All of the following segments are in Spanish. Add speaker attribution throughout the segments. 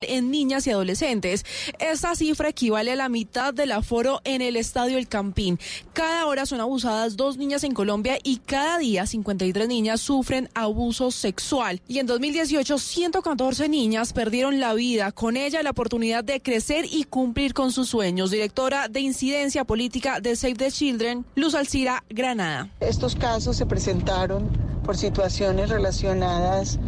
Speaker 1: en niñas y adolescentes. Esta cifra equivale a la mitad del aforo en el Estadio El Campín. Cada hora son abusadas dos niñas en Colombia y cada día 53 niñas sufren abuso sexual. Y en 2018 114 niñas perdieron la vida. Con ella la oportunidad de crecer y cumplir con sus sueños. Directora de Incidencia Política de Save the Children, Luz Alcira Granada.
Speaker 2: Estos casos se presentaron por situaciones relacionadas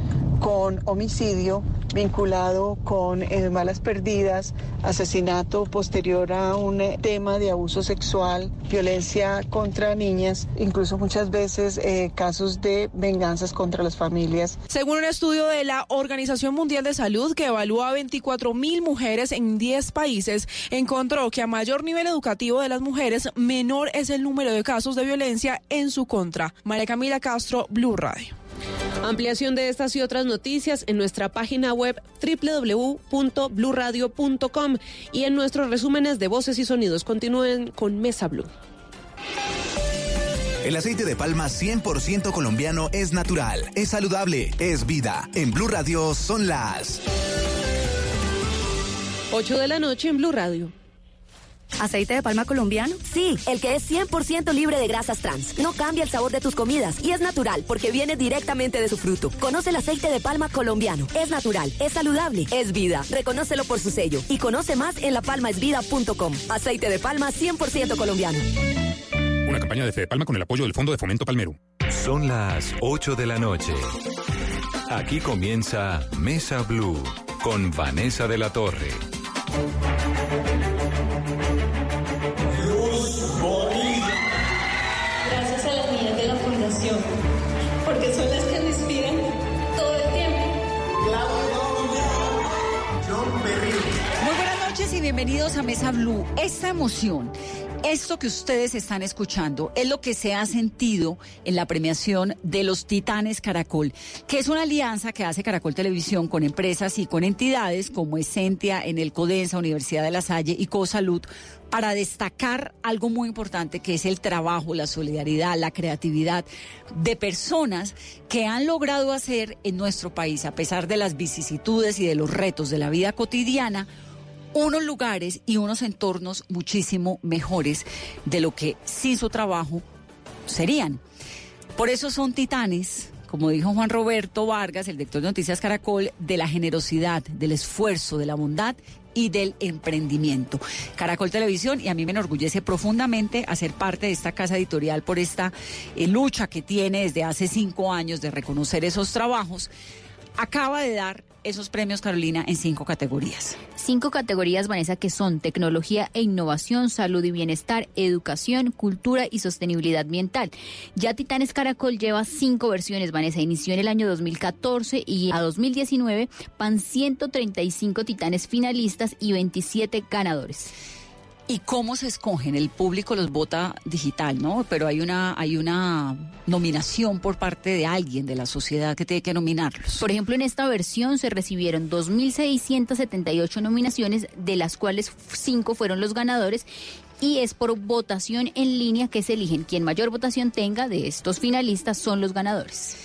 Speaker 2: con homicidio vinculado con eh, malas perdidas, asesinato posterior a un eh, tema de abuso sexual, violencia contra niñas, incluso muchas veces eh, casos de venganzas contra las familias.
Speaker 1: Según un estudio de la Organización Mundial de Salud que evalúa a 24 mil mujeres en 10 países, encontró que a mayor nivel educativo de las mujeres, menor es el número de casos de violencia en su contra. María Camila Castro, Blue Radio.
Speaker 3: Ampliación de estas y otras noticias en nuestra página web www.bluradio.com y en nuestros resúmenes de voces y sonidos. Continúen con Mesa Blue.
Speaker 4: El aceite de palma 100% colombiano es natural, es saludable, es vida. En Blue Radio son las
Speaker 3: 8 de la noche en Blue Radio.
Speaker 5: ¿Aceite de palma colombiano?
Speaker 6: Sí, el que es 100% libre de grasas trans. No cambia el sabor de tus comidas y es natural porque viene directamente de su fruto. Conoce el aceite de palma colombiano. Es natural, es saludable, es vida. Reconócelo por su sello y conoce más en lapalmaesvida.com. Aceite de palma 100% colombiano.
Speaker 7: Una campaña de Fede Palma con el apoyo del Fondo de Fomento Palmero.
Speaker 8: Son las 8 de la noche. Aquí comienza Mesa Blue con Vanessa de la Torre.
Speaker 9: Bienvenidos a Mesa Blue. Esta emoción esto que ustedes están escuchando es lo que se ha sentido en la premiación de los Titanes Caracol, que es una alianza que hace Caracol Televisión con empresas y con entidades como Essentia, en el Codensa, Universidad de La Salle y CoSalud para destacar algo muy importante que es el trabajo, la solidaridad, la creatividad de personas que han logrado hacer en nuestro país, a pesar de las vicisitudes y de los retos de la vida cotidiana, unos lugares y unos entornos muchísimo mejores de lo que sin su trabajo serían. Por eso son titanes, como dijo Juan Roberto Vargas, el director de Noticias Caracol, de la generosidad, del esfuerzo, de la bondad y del emprendimiento. Caracol Televisión, y a mí me enorgullece profundamente hacer parte de esta casa editorial por esta eh, lucha que tiene desde hace cinco años de reconocer esos trabajos, acaba de dar esos premios, Carolina, en cinco categorías.
Speaker 10: Cinco categorías, Vanessa, que son tecnología e innovación, salud y bienestar, educación, cultura y sostenibilidad ambiental. Ya Titanes Caracol lleva cinco versiones, Vanessa. Inició en el año 2014 y a 2019 van 135 titanes finalistas y 27 ganadores.
Speaker 9: ¿Y cómo se escogen? El público los vota digital, ¿no? Pero hay una, hay una nominación por parte de alguien de la sociedad que tiene que nominarlos.
Speaker 10: Por ejemplo, en esta versión se recibieron 2.678 nominaciones, de las cuales cinco fueron los ganadores y es por votación en línea que se eligen. Quien mayor votación tenga de estos finalistas son los ganadores.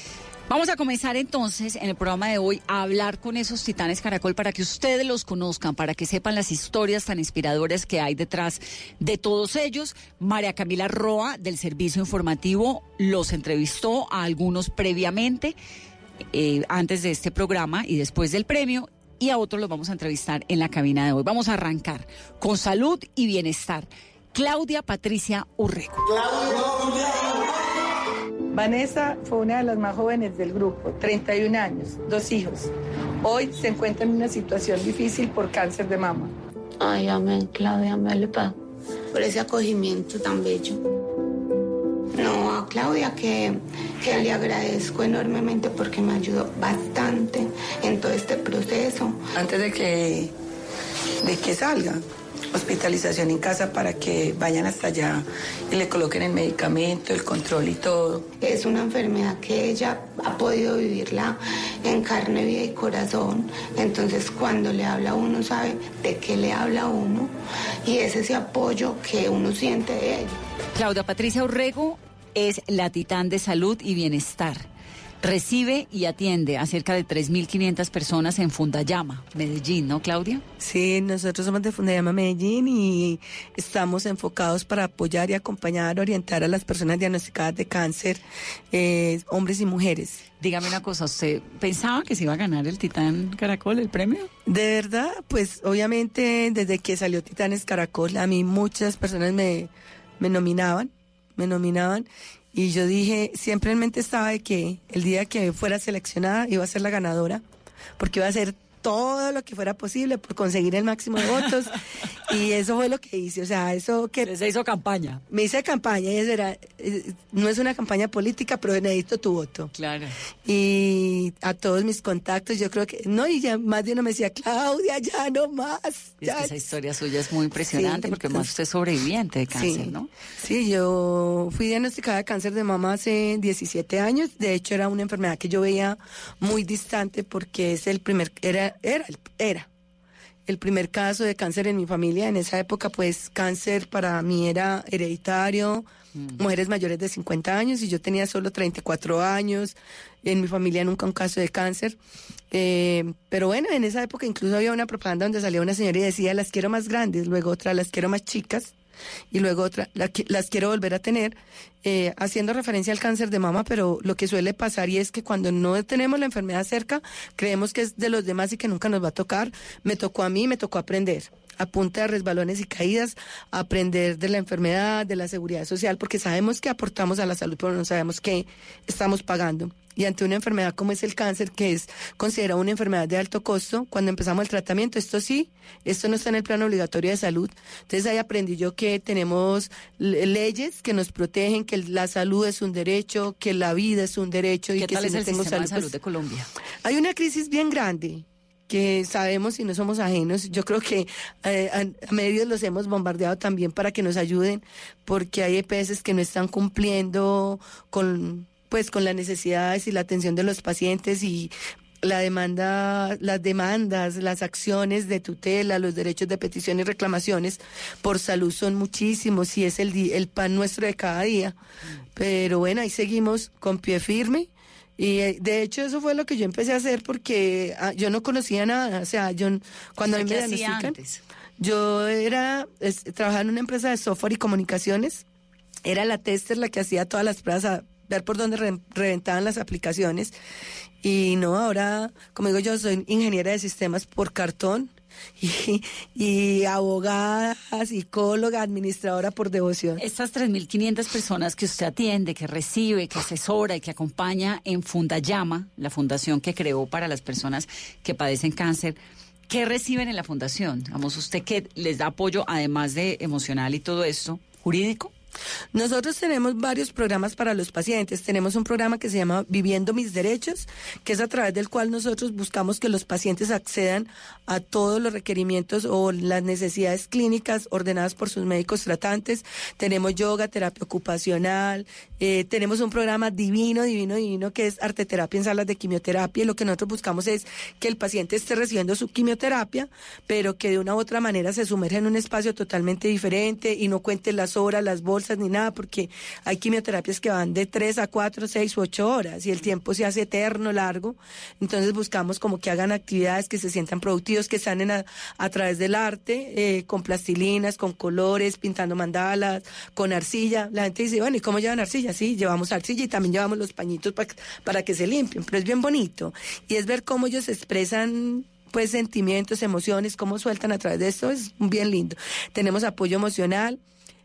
Speaker 9: Vamos a comenzar entonces en el programa de hoy a hablar con esos titanes Caracol para que ustedes los conozcan, para que sepan las historias tan inspiradoras que hay detrás de todos ellos. María Camila Roa del Servicio Informativo los entrevistó a algunos previamente, eh, antes de este programa y después del premio. Y a otros los vamos a entrevistar en la cabina de hoy. Vamos a arrancar con salud y bienestar. Claudia Patricia Urreco.
Speaker 11: Vanessa fue una de las más jóvenes del grupo, 31 años, dos hijos. Hoy se encuentra en una situación difícil por cáncer de mama.
Speaker 12: Ay, amén, Claudia, amén, por ese acogimiento tan bello. No, a Claudia que, que le agradezco enormemente porque me ayudó bastante en todo este proceso.
Speaker 11: Antes de que, de que salga, hospitalización en casa para que vayan hasta allá y le coloquen el medicamento, el control y todo.
Speaker 12: Es una enfermedad que ella ha podido vivirla en carne, vida y corazón. Entonces cuando le habla a uno sabe de qué le habla a uno y es ese apoyo que uno siente de ella.
Speaker 9: Claudia Patricia Urrego es la titán de salud y bienestar. Recibe y atiende a cerca de 3.500 personas en Fundayama, Medellín, ¿no, Claudia?
Speaker 11: Sí, nosotros somos de Fundayama Medellín y estamos enfocados para apoyar y acompañar, orientar a las personas diagnosticadas de cáncer, eh, hombres y mujeres.
Speaker 9: Dígame una cosa, ¿usted pensaba que se iba a ganar el Titán Caracol, el premio?
Speaker 11: De verdad, pues obviamente desde que salió Titanes Caracol, a mí muchas personas me, me nominaban, me nominaban y yo dije, siempre en mente estaba de que el día que fuera seleccionada iba a ser la ganadora, porque iba a ser todo lo que fuera posible por conseguir el máximo de votos. y eso fue lo que hice. O sea, eso que.
Speaker 9: Se hizo campaña.
Speaker 11: Me hice campaña y eso era. eh, No es una campaña política, pero necesito tu voto.
Speaker 9: Claro.
Speaker 11: Y a todos mis contactos, yo creo que. No, y ya más de uno me decía, Claudia, ya no más.
Speaker 9: Es
Speaker 11: ya".
Speaker 9: que esa historia suya es muy impresionante
Speaker 11: Sí,
Speaker 9: porque más usted es sobreviviente de cáncer,
Speaker 11: sí.
Speaker 9: ¿no?
Speaker 11: Sí, yo fui diagnosticada de cáncer de mama hace 17 años. De hecho, era una enfermedad que yo veía muy distante porque es el primer, era, era, era el primer caso de cáncer en mi familia. En esa época, pues, cáncer para mí era hereditario, mujeres mayores de 50 años y yo tenía solo 34 años. En mi familia nunca un caso de cáncer. Eh, pero bueno, en esa época incluso había una propaganda donde salía una señora y decía, las quiero más grandes, luego otra, las quiero más chicas y luego otra, las quiero volver a tener, eh, haciendo referencia al cáncer de mama, pero lo que suele pasar y es que cuando no tenemos la enfermedad cerca, creemos que es de los demás y que nunca nos va a tocar. Me tocó a mí, me tocó aprender a punta de resbalones y caídas, aprender de la enfermedad, de la seguridad social, porque sabemos que aportamos a la salud, pero no sabemos qué estamos pagando. Y ante una enfermedad como es el cáncer, que es considerada una enfermedad de alto costo, cuando empezamos el tratamiento, esto sí, esto no está en el plan obligatorio de salud. Entonces ahí aprendí yo que tenemos le- leyes que nos protegen, que la salud es un derecho, que la vida es un derecho y
Speaker 9: ¿Qué
Speaker 11: que
Speaker 9: tal
Speaker 11: si
Speaker 9: es
Speaker 11: no
Speaker 9: el
Speaker 11: tengo
Speaker 9: sistema de
Speaker 11: salud, pues,
Speaker 9: de Colombia?
Speaker 11: hay una crisis bien grande que sabemos y no somos ajenos. Yo creo que eh, a medios los hemos bombardeado también para que nos ayuden, porque hay EPS que no están cumpliendo con pues con las necesidades y la atención de los pacientes y la demanda, las demandas, las acciones de tutela, los derechos de petición y reclamaciones por salud son muchísimos y es el, di- el pan nuestro de cada día. Pero bueno, ahí seguimos con pie firme. Y eh, de hecho eso fue lo que yo empecé a hacer porque ah, yo no conocía nada. O sea, yo cuando a mí me
Speaker 9: ¿Qué hacía
Speaker 11: diagnostican,
Speaker 9: antes?
Speaker 11: yo era, es- trabajaba en una empresa de software y comunicaciones. Era la tester la que hacía todas las pruebas ver por dónde re- reventaban las aplicaciones. Y no, ahora, como digo yo, soy ingeniera de sistemas por cartón y, y abogada, psicóloga, administradora por devoción.
Speaker 9: Estas 3.500 personas que usted atiende, que recibe, que asesora y que acompaña en Fundayama, la fundación que creó para las personas que padecen cáncer, ¿qué reciben en la fundación? Vamos, usted que les da apoyo, además de emocional y todo esto, jurídico.
Speaker 11: Nosotros tenemos varios programas para los pacientes. Tenemos un programa que se llama Viviendo mis derechos, que es a través del cual nosotros buscamos que los pacientes accedan a todos los requerimientos o las necesidades clínicas ordenadas por sus médicos tratantes. Tenemos yoga, terapia ocupacional, eh, tenemos un programa divino, divino, divino, que es arteterapia en salas de quimioterapia. Y lo que nosotros buscamos es que el paciente esté recibiendo su quimioterapia, pero que de una u otra manera se sumerja en un espacio totalmente diferente y no cuente las horas, las bolsas ni nada, porque hay quimioterapias que van de 3 a 4, 6 u 8 horas y el tiempo se hace eterno, largo. Entonces buscamos como que hagan actividades que se sientan productivos, que sanen a, a través del arte, eh, con plastilinas, con colores, pintando mandalas, con arcilla. La gente dice, bueno, ¿y cómo llevan arcilla? Sí, llevamos arcilla y también llevamos los pañitos pa- para que se limpien, pero es bien bonito. Y es ver cómo ellos expresan pues sentimientos, emociones, cómo sueltan a través de esto, es bien lindo. Tenemos apoyo emocional.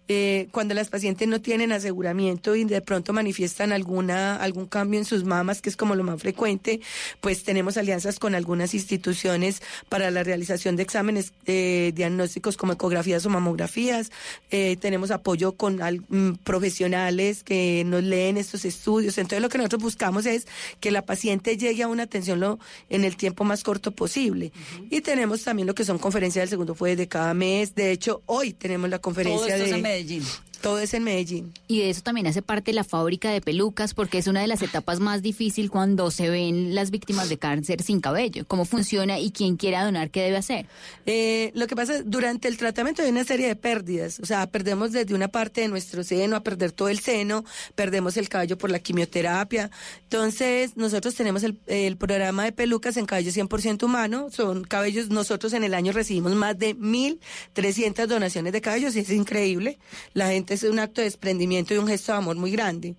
Speaker 11: Eh, cuando las pacientes no tienen aseguramiento y de pronto manifiestan alguna algún cambio en sus mamas, que es como lo más frecuente, pues tenemos alianzas con algunas instituciones para la realización de exámenes eh, diagnósticos como ecografías o mamografías. Eh, tenemos apoyo con al- mm, profesionales que nos leen estos estudios. Entonces lo que nosotros buscamos es que la paciente llegue a una atención lo, en el tiempo más corto posible. Y tenemos también lo que son conferencias del segundo fue de cada mes. De hecho, hoy tenemos la conferencia de
Speaker 9: es en Medellín.
Speaker 11: Todo es en Medellín.
Speaker 10: Y de eso también hace parte la fábrica de pelucas, porque es una de las etapas más difíciles cuando se ven las víctimas de cáncer sin cabello. ¿Cómo funciona y quién quiera donar qué debe hacer?
Speaker 11: Eh, lo que pasa es, durante el tratamiento hay una serie de pérdidas, o sea, perdemos desde una parte de nuestro seno a perder todo el seno, perdemos el cabello por la quimioterapia. Entonces, nosotros tenemos el, el programa de pelucas en cabello 100% humano, son cabellos, nosotros en el año recibimos más de 1.300 donaciones de cabellos y es increíble. La gente es un acto de desprendimiento y un gesto de amor muy grande.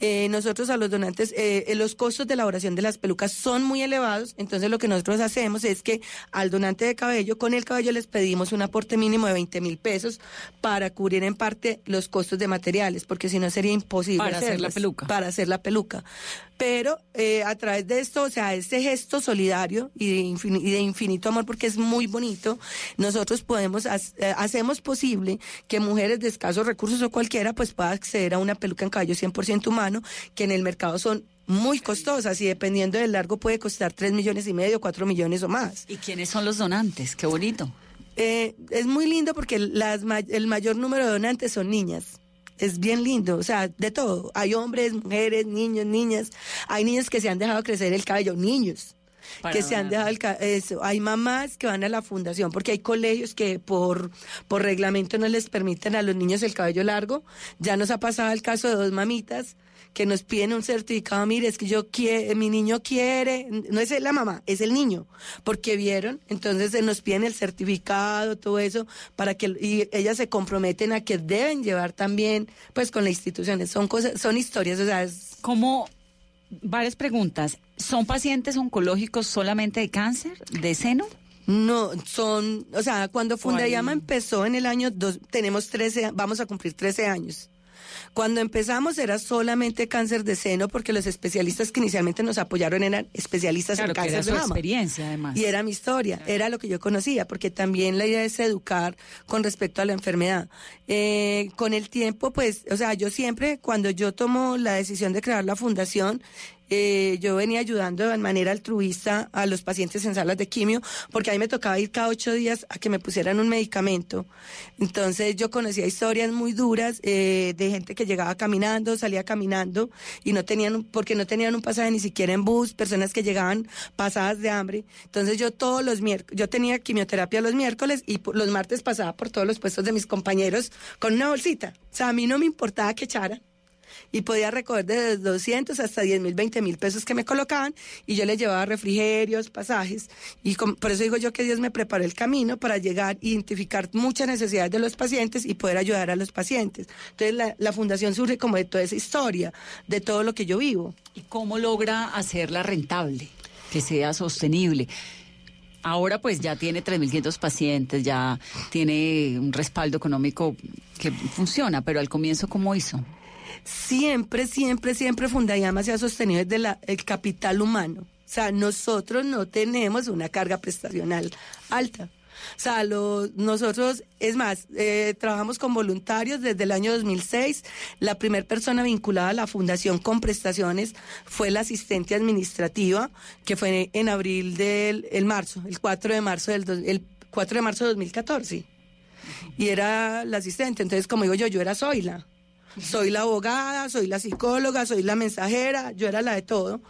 Speaker 11: Eh, nosotros a los donantes, eh, los costos de elaboración de las pelucas son muy elevados, entonces lo que nosotros hacemos es que al donante de cabello, con el cabello les pedimos un aporte mínimo de 20 mil pesos para cubrir en parte los costos de materiales, porque si no sería imposible
Speaker 9: Para hacer la peluca.
Speaker 11: Para hacer la peluca. Pero eh, a través de esto, o sea, este gesto solidario y de, infini- y de infinito amor, porque es muy bonito, nosotros podemos, eh, hacemos posible que mujeres de escasos recursos o cualquiera, pues pueda acceder a una peluca en cabello 100% humano, que en el mercado son muy costosas y dependiendo del largo puede costar 3 millones y medio, 4 millones o más.
Speaker 9: ¿Y quiénes son los donantes? Qué bonito.
Speaker 11: Eh, es muy lindo porque las, el mayor número de donantes son niñas. Es bien lindo, o sea, de todo. Hay hombres, mujeres, niños, niñas. Hay niños que se han dejado crecer el cabello, niños.
Speaker 9: Para
Speaker 11: que se han dejado el eso. Hay mamás que van a la fundación porque hay colegios que por, por reglamento no les permiten a los niños el cabello largo. Ya nos ha pasado el caso de dos mamitas que nos piden un certificado, mire, es que yo quiero, mi niño quiere, no es la mamá, es el niño, porque vieron, entonces eh, nos piden el certificado, todo eso, para que, y ellas se comprometen a que deben llevar también, pues con las instituciones, son cosas, son historias, o sea, es...
Speaker 9: Como varias preguntas. ¿Son pacientes oncológicos solamente de cáncer, de seno?
Speaker 11: No, son, o sea, cuando Fundayama empezó en el año, dos, tenemos 13, vamos a cumplir 13 años. Cuando empezamos era solamente cáncer de seno porque los especialistas que inicialmente nos apoyaron eran especialistas
Speaker 9: Claro,
Speaker 11: en
Speaker 9: que
Speaker 11: cáncer
Speaker 9: era
Speaker 11: de
Speaker 9: su
Speaker 11: mama.
Speaker 9: experiencia, además.
Speaker 11: Y era mi historia, era lo que yo conocía, porque también la idea es educar con respecto a la enfermedad. Eh, con el tiempo, pues, o sea, yo siempre, cuando yo tomo la decisión de crear la fundación, eh, yo venía ayudando de manera altruista a los pacientes en salas de quimio, porque a mí me tocaba ir cada ocho días a que me pusieran un medicamento. Entonces yo conocía historias muy duras eh, de gente que llegaba caminando, salía caminando y no tenían, porque no tenían un pasaje ni siquiera en bus, personas que llegaban pasadas de hambre. Entonces yo todos los miércoles, yo tenía quimioterapia los miércoles y los martes pasaba por todos los puestos de mis compañeros con una bolsita. O sea, a mí no me importaba que echaran y podía recoger desde 200 hasta 10 mil, 20 mil pesos que me colocaban y yo les llevaba refrigerios, pasajes y com- por eso digo yo que Dios me preparó el camino para llegar, identificar muchas necesidades de los pacientes y poder ayudar a los pacientes. Entonces la, la fundación surge como de toda esa historia, de todo lo que yo vivo.
Speaker 9: ¿Y cómo logra hacerla rentable, que sea sostenible? Ahora pues ya tiene 3.500 pacientes, ya tiene un respaldo económico que funciona, pero al comienzo ¿cómo hizo?
Speaker 11: Siempre, siempre, siempre Fundayama se ha sostenido desde la- el capital humano. O sea, nosotros no tenemos una carga prestacional alta. O sea, nosotros, es más, eh, trabajamos con voluntarios desde el año 2006. La primera persona vinculada a la fundación con prestaciones fue la asistente administrativa, que fue en abril del el marzo, el 4 de marzo del el 4 de marzo de 2014. Y era la asistente. Entonces, como digo yo, yo era Zoila. Soy la abogada, soy la psicóloga, soy la mensajera, yo era la de todo.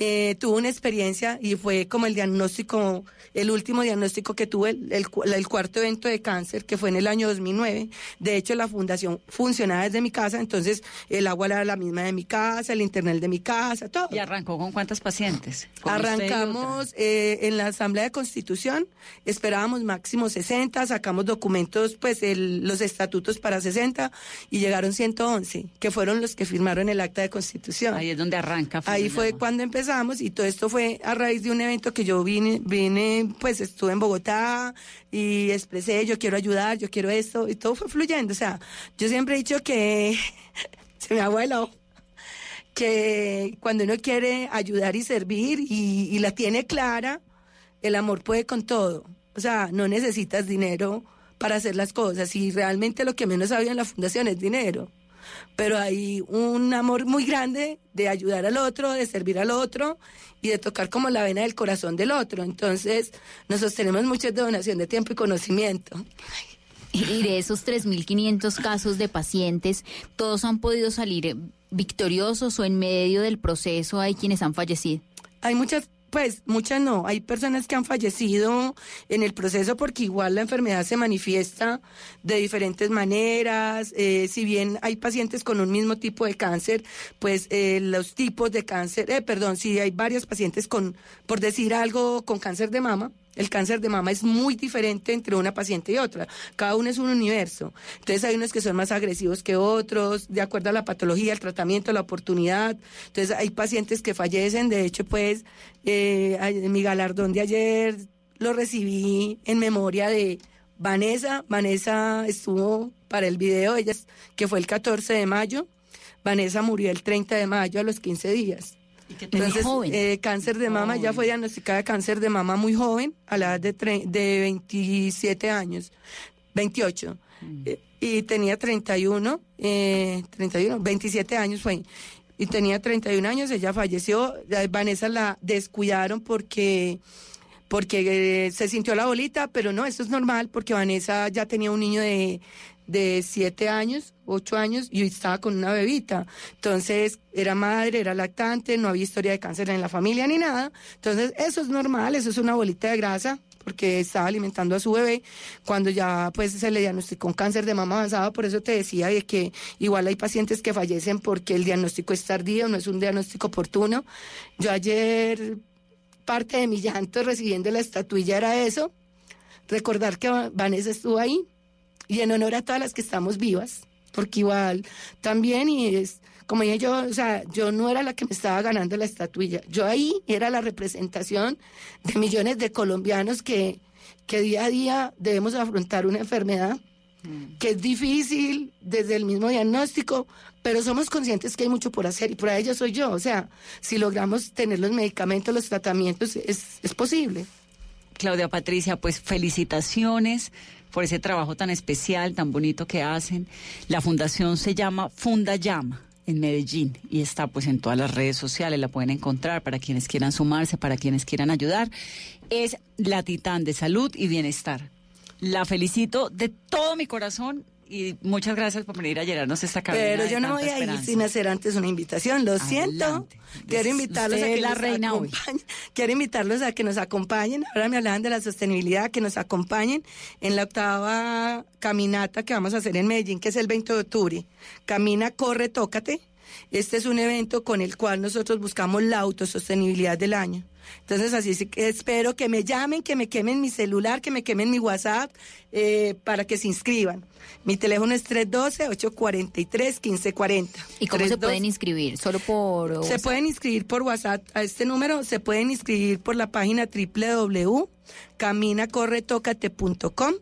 Speaker 11: Eh, tuve una experiencia y fue como el diagnóstico, el último diagnóstico que tuve, el, el cu- el cuarto evento de cáncer, que fue en el año 2009. De hecho, la fundación funcionaba desde mi casa, entonces el agua era la misma de mi casa, el internet de mi casa, todo.
Speaker 9: ¿Y arrancó con cuántos pacientes? ¿Con usted y
Speaker 11: Arrancamos eh, en la Asamblea de Constitución, esperábamos máximo 60, sacamos documentos, pues el- los estatutos para 60 y llegaron 111, que fueron los que firmaron el acta de Constitución.
Speaker 9: Ahí es donde arranca.
Speaker 11: Ahí fue cuando empezamos y todo esto fue a raíz de un evento que yo vine, vine, pues estuve en Bogotá y expresé, yo quiero ayudar, yo quiero esto y todo fue fluyendo. O sea, yo siempre he dicho que, se me ha que cuando uno quiere ayudar y servir y, y la tiene clara, el amor puede con todo. O sea, no necesitas dinero para hacer las cosas y realmente lo que menos había en la fundación es dinero. Pero hay un amor muy grande de ayudar al otro, de servir al otro y de tocar como la vena del corazón del otro. Entonces, nos sostenemos mucho de donación de tiempo y conocimiento.
Speaker 10: Y de esos 3.500 casos de pacientes, ¿todos han podido salir victoriosos o en medio del proceso hay quienes han fallecido?
Speaker 11: Hay muchas pues muchas no, hay personas que han fallecido en el proceso porque igual la enfermedad se manifiesta de diferentes maneras, eh, si bien hay pacientes con un mismo tipo de cáncer, pues eh, los tipos de cáncer, eh, perdón, si hay varios pacientes con, por decir algo, con cáncer de mama, el cáncer de mama es muy diferente entre una paciente y otra. Cada uno es un universo. Entonces hay unos que son más agresivos que otros, de acuerdo a la patología, el tratamiento, la oportunidad. Entonces hay pacientes que fallecen. De hecho, pues eh, mi galardón de ayer lo recibí en memoria de Vanessa. Vanessa estuvo para el video, ella que fue el 14 de mayo. Vanessa murió el 30 de mayo a los 15 días. Entonces, eh, cáncer de mama, ya fue diagnosticada cáncer de mama muy joven, a la edad de, de 27 años, 28. Mm. Eh, y tenía 31, eh, 31, 27 años fue. Y tenía 31 años, ella falleció. Vanessa la descuidaron porque porque eh, se sintió la bolita, pero no, eso es normal porque Vanessa ya tenía un niño de, de siete años, ocho años, y estaba con una bebita. Entonces, era madre, era lactante, no había historia de cáncer en la familia ni nada. Entonces, eso es normal, eso es una bolita de grasa, porque estaba alimentando a su bebé cuando ya pues se le diagnosticó un cáncer de mama avanzado, por eso te decía de que igual hay pacientes que fallecen porque el diagnóstico es tardío, no es un diagnóstico oportuno. Yo ayer parte de mi llanto recibiendo la estatuilla era eso, recordar que Vanessa estuvo ahí, y en honor a todas las que estamos vivas, porque igual también y es como dije yo, o sea, yo no era la que me estaba ganando la estatuilla, yo ahí era la representación de millones de colombianos que, que día a día debemos afrontar una enfermedad mm. que es difícil desde el mismo diagnóstico, pero somos conscientes que hay mucho por hacer y por ello soy yo. O sea, si logramos tener los medicamentos, los tratamientos, es, es posible.
Speaker 9: Claudia Patricia, pues felicitaciones por ese trabajo tan especial, tan bonito que hacen. La fundación se llama Funda Llama en Medellín y está pues en todas las redes sociales, la pueden encontrar para quienes quieran sumarse, para quienes quieran ayudar. Es la Titán de Salud y Bienestar. La felicito de todo mi corazón y muchas gracias por venir a llenarnos esta cabina.
Speaker 11: Pero yo no voy a ir sin hacer antes una invitación, lo siento. Quiero invitarlos a que la nos reina acompañen. Quiero invitarlos a que nos acompañen. Ahora me hablaban de la sostenibilidad, que nos acompañen en la octava caminata que vamos a hacer en Medellín, que es el 20 de octubre. Camina, corre, tócate. Este es un evento con el cual nosotros buscamos la autosostenibilidad del año. Entonces, así que espero que me llamen, que me quemen mi celular, que me quemen mi WhatsApp eh, para que se inscriban. Mi teléfono es 312-843-1540.
Speaker 10: ¿Y cómo se pueden inscribir? ¿Solo por
Speaker 11: Se pueden inscribir por WhatsApp a este número, se pueden inscribir por la página www.caminacorretocate.com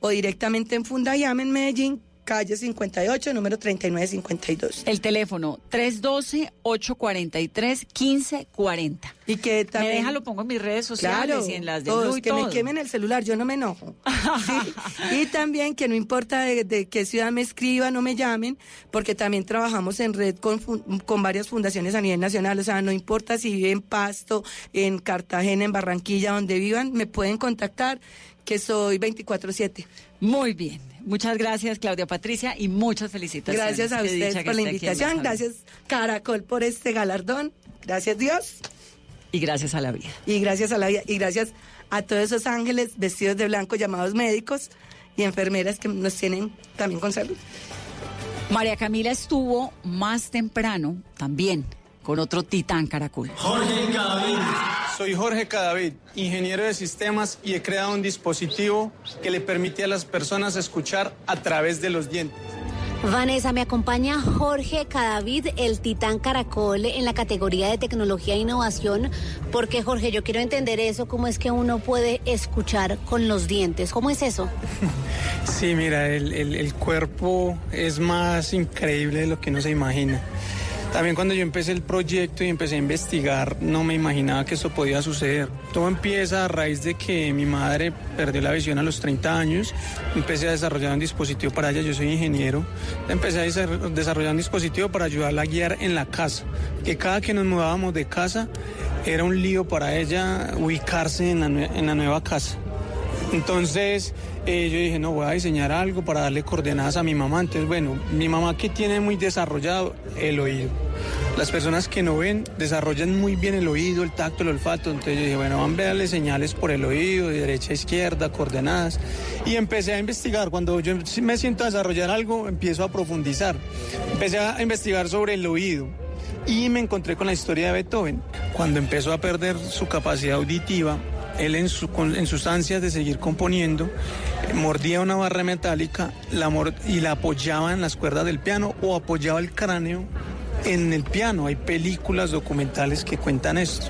Speaker 11: o directamente en Fundayam en Medellín, calle 58, número 3952.
Speaker 9: El teléfono 312-843-1540.
Speaker 11: Y que también...
Speaker 9: Me deja, lo pongo en mis redes sociales y en las de
Speaker 11: todos,
Speaker 9: y
Speaker 11: que me quemen el celular, yo no me enojo. Y también que no importa de, qué ciudad me escriban o me llamen, porque también trabajamos en red con, con varias fundaciones a nivel nacional, o sea, no importa si viven en Pasto, en Cartagena, en Barranquilla, donde vivan, me pueden contactar, que soy 24-7.
Speaker 9: Muy bien. Muchas gracias, Claudia Patricia, y muchas felicitaciones.
Speaker 11: Gracias a ustedes por la invitación. Gracias, Caracol, por este galardón. Gracias, Dios.
Speaker 9: Y gracias a la vida.
Speaker 11: Y gracias a la vida. Y gracias a todos esos ángeles vestidos de blanco llamados médicos y enfermeras que nos tienen también con salud.
Speaker 9: María Camila estuvo más temprano también con otro titán caracol.
Speaker 13: Jorge. Soy Jorge Cadavid, ingeniero de sistemas y he creado un dispositivo que le permite a las personas escuchar a través de los dientes.
Speaker 14: Vanessa, me acompaña Jorge Cadavid, el titán caracol en la categoría de tecnología e innovación, porque Jorge, yo quiero entender eso, cómo es que uno puede escuchar con los dientes, ¿cómo es eso?
Speaker 13: Sí, mira, el, el- el cuerpo es más increíble de lo que uno se imagina. También cuando yo empecé el proyecto y empecé a investigar, no me imaginaba que esto podía suceder. Todo empieza a raíz de que mi madre perdió la visión a los 30 años. Empecé a desarrollar un dispositivo para ella, yo soy ingeniero. Empecé a desar- desarrollar un dispositivo para ayudarla a guiar en la casa. Que cada que nos mudábamos de casa era un lío para ella ubicarse en la, en la nueva casa. Entonces eh, yo dije, no, voy a diseñar algo para darle coordenadas a mi mamá. Entonces, bueno, mi mamá que tiene muy desarrollado el oído. Las personas que no ven desarrollan muy bien el oído, el tacto, el olfato. Entonces yo dije, bueno, van a darle señales por el oído, de derecha a izquierda, coordenadas. Y empecé a investigar. Cuando yo me siento a desarrollar algo, empiezo a profundizar. Empecé a investigar sobre el oído. Y me encontré con la historia de Beethoven. Cuando empezó a perder su capacidad auditiva, él en, sus ansias de seguir componiendo, eh, mordía una barra metálica y la apoyaba en las cuerdas del piano o apoyaba el cráneo en el piano. Hay películas documentales que cuentan esto.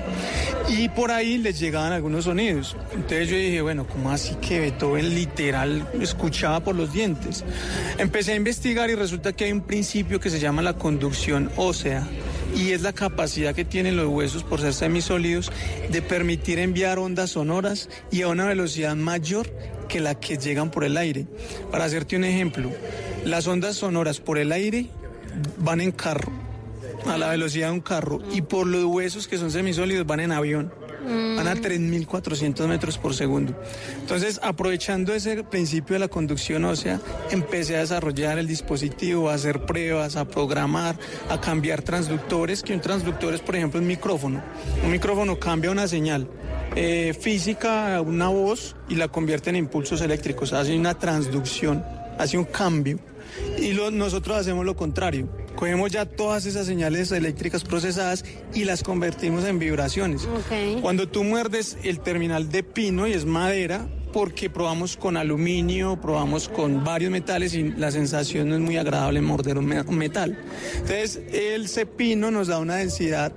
Speaker 13: Y por ahí les llegaban algunos sonidos. Entonces yo dije, bueno, ¿cómo así que Beethoven literal escuchaba por los dientes? Empecé a investigar y resulta que hay un principio que se llama la conducción ósea y es la capacidad que tienen los huesos por ser semisólidos de permitir enviar ondas sonoras y a una velocidad mayor que la que llegan por el aire. Para hacerte un ejemplo, las ondas sonoras por el aire van en carro, a la velocidad de un carro, y por los huesos que son semisólidos van en avión. Van a 3.400 metros por segundo. Entonces, aprovechando ese principio de la conducción ósea, empecé a desarrollar el dispositivo, a hacer pruebas, a programar, a cambiar transductores, que un transductor es, por ejemplo, un micrófono. Un micrófono cambia una señal eh, física, una voz, y la convierte en impulsos eléctricos. Hace una transducción, hace un cambio. Y nosotros hacemos lo contrario. Cogemos ya todas esas señales eléctricas procesadas y las convertimos en vibraciones.
Speaker 14: Ok.
Speaker 13: Cuando tú muerdes el terminal de pino y es madera, porque probamos con aluminio, probamos con varios metales y la sensación no es muy agradable morder un metal. Entonces, el cepino nos da una densidad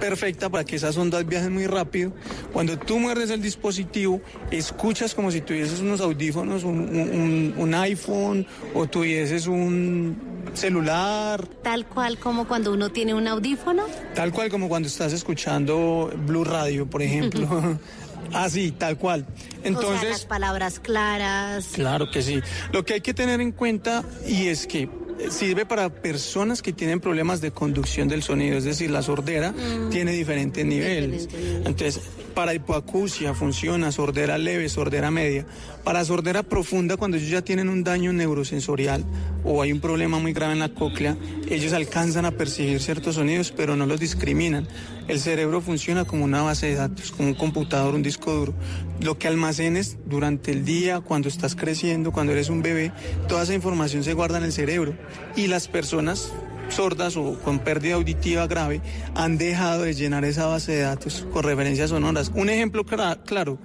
Speaker 13: perfecta para que esas ondas viajen muy rápido. Cuando tú muerdes el dispositivo, escuchas como si tuvieses unos audífonos, un, un- un iPhone o tuvieses un celular,
Speaker 14: Tal cual como cuando uno tiene un audífono.
Speaker 13: Tal cual como cuando estás escuchando Blue Radio, por ejemplo. Así, tal cual.
Speaker 14: O sea,
Speaker 13: Entonces,
Speaker 14: las palabras claras.
Speaker 13: claro que sí. Lo que hay que tener en cuenta y es que eh, sirve para personas que tienen problemas de conducción del sonido, es decir, la sordera
Speaker 14: Mm.
Speaker 13: tiene diferentes niveles. Entonces, para hipoacusia funciona sordera leve, sordera media. Para sordera profunda, cuando ellos ya tienen un daño neurosensorial o hay un problema muy grave en la cóclea, ellos alcanzan a percibir ciertos sonidos, pero no los discriminan. El cerebro funciona como una base de datos, como un computador, un disco duro. Lo que almacenes durante el día, cuando estás creciendo, cuando eres un bebé, toda esa información se guarda en el cerebro. Y las personas sordas o con pérdida auditiva grave han dejado de llenar esa base de datos con referencias sonoras. Un ejemplo claro,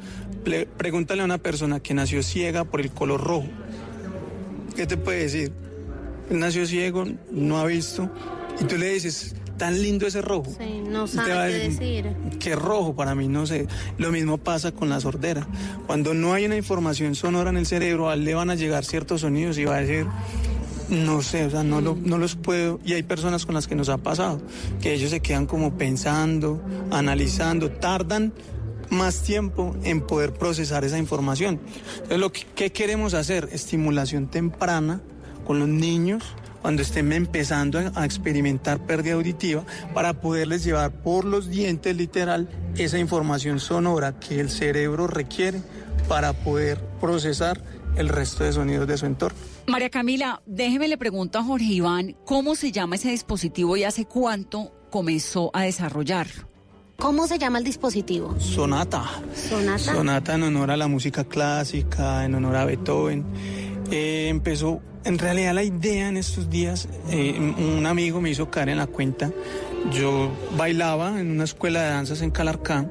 Speaker 13: pregúntale a una persona que nació ciega por el color rojo. ¿Qué te puede decir? Él nació ciego, no ha visto, y tú le dices, tan lindo ese rojo.
Speaker 14: Sí, no
Speaker 13: Y te va a
Speaker 14: sabe qué
Speaker 13: decir,
Speaker 14: decir.
Speaker 13: Qué rojo para mí, no sé. Lo mismo pasa con la sordera. Cuando no hay una información sonora en el cerebro, a él le van a llegar ciertos sonidos y va a decir, no sé, o sea, no, lo- no los puedo. Y hay personas con las que nos ha pasado, que ellos se quedan como pensando, analizando, tardan más tiempo en poder procesar esa información. Entonces, lo que ¿qué queremos hacer? Estimulación temprana con los niños cuando estén empezando a experimentar pérdida auditiva para poderles llevar por los dientes literal esa información sonora que el cerebro requiere para poder procesar el resto de sonidos de su entorno.
Speaker 9: María Camila, déjeme le pregunto a Jorge Iván, ¿cómo se llama ese dispositivo y hace cuánto comenzó a desarrollarlo?
Speaker 14: ¿Cómo se llama el dispositivo?
Speaker 13: Sonata.
Speaker 14: Sonata.
Speaker 13: Sonata en honor a la música clásica, en honor a Beethoven. Eh, empezó, en realidad la idea en estos días, eh, un amigo me hizo caer en la cuenta. Yo bailaba en una escuela de danzas en Calarcá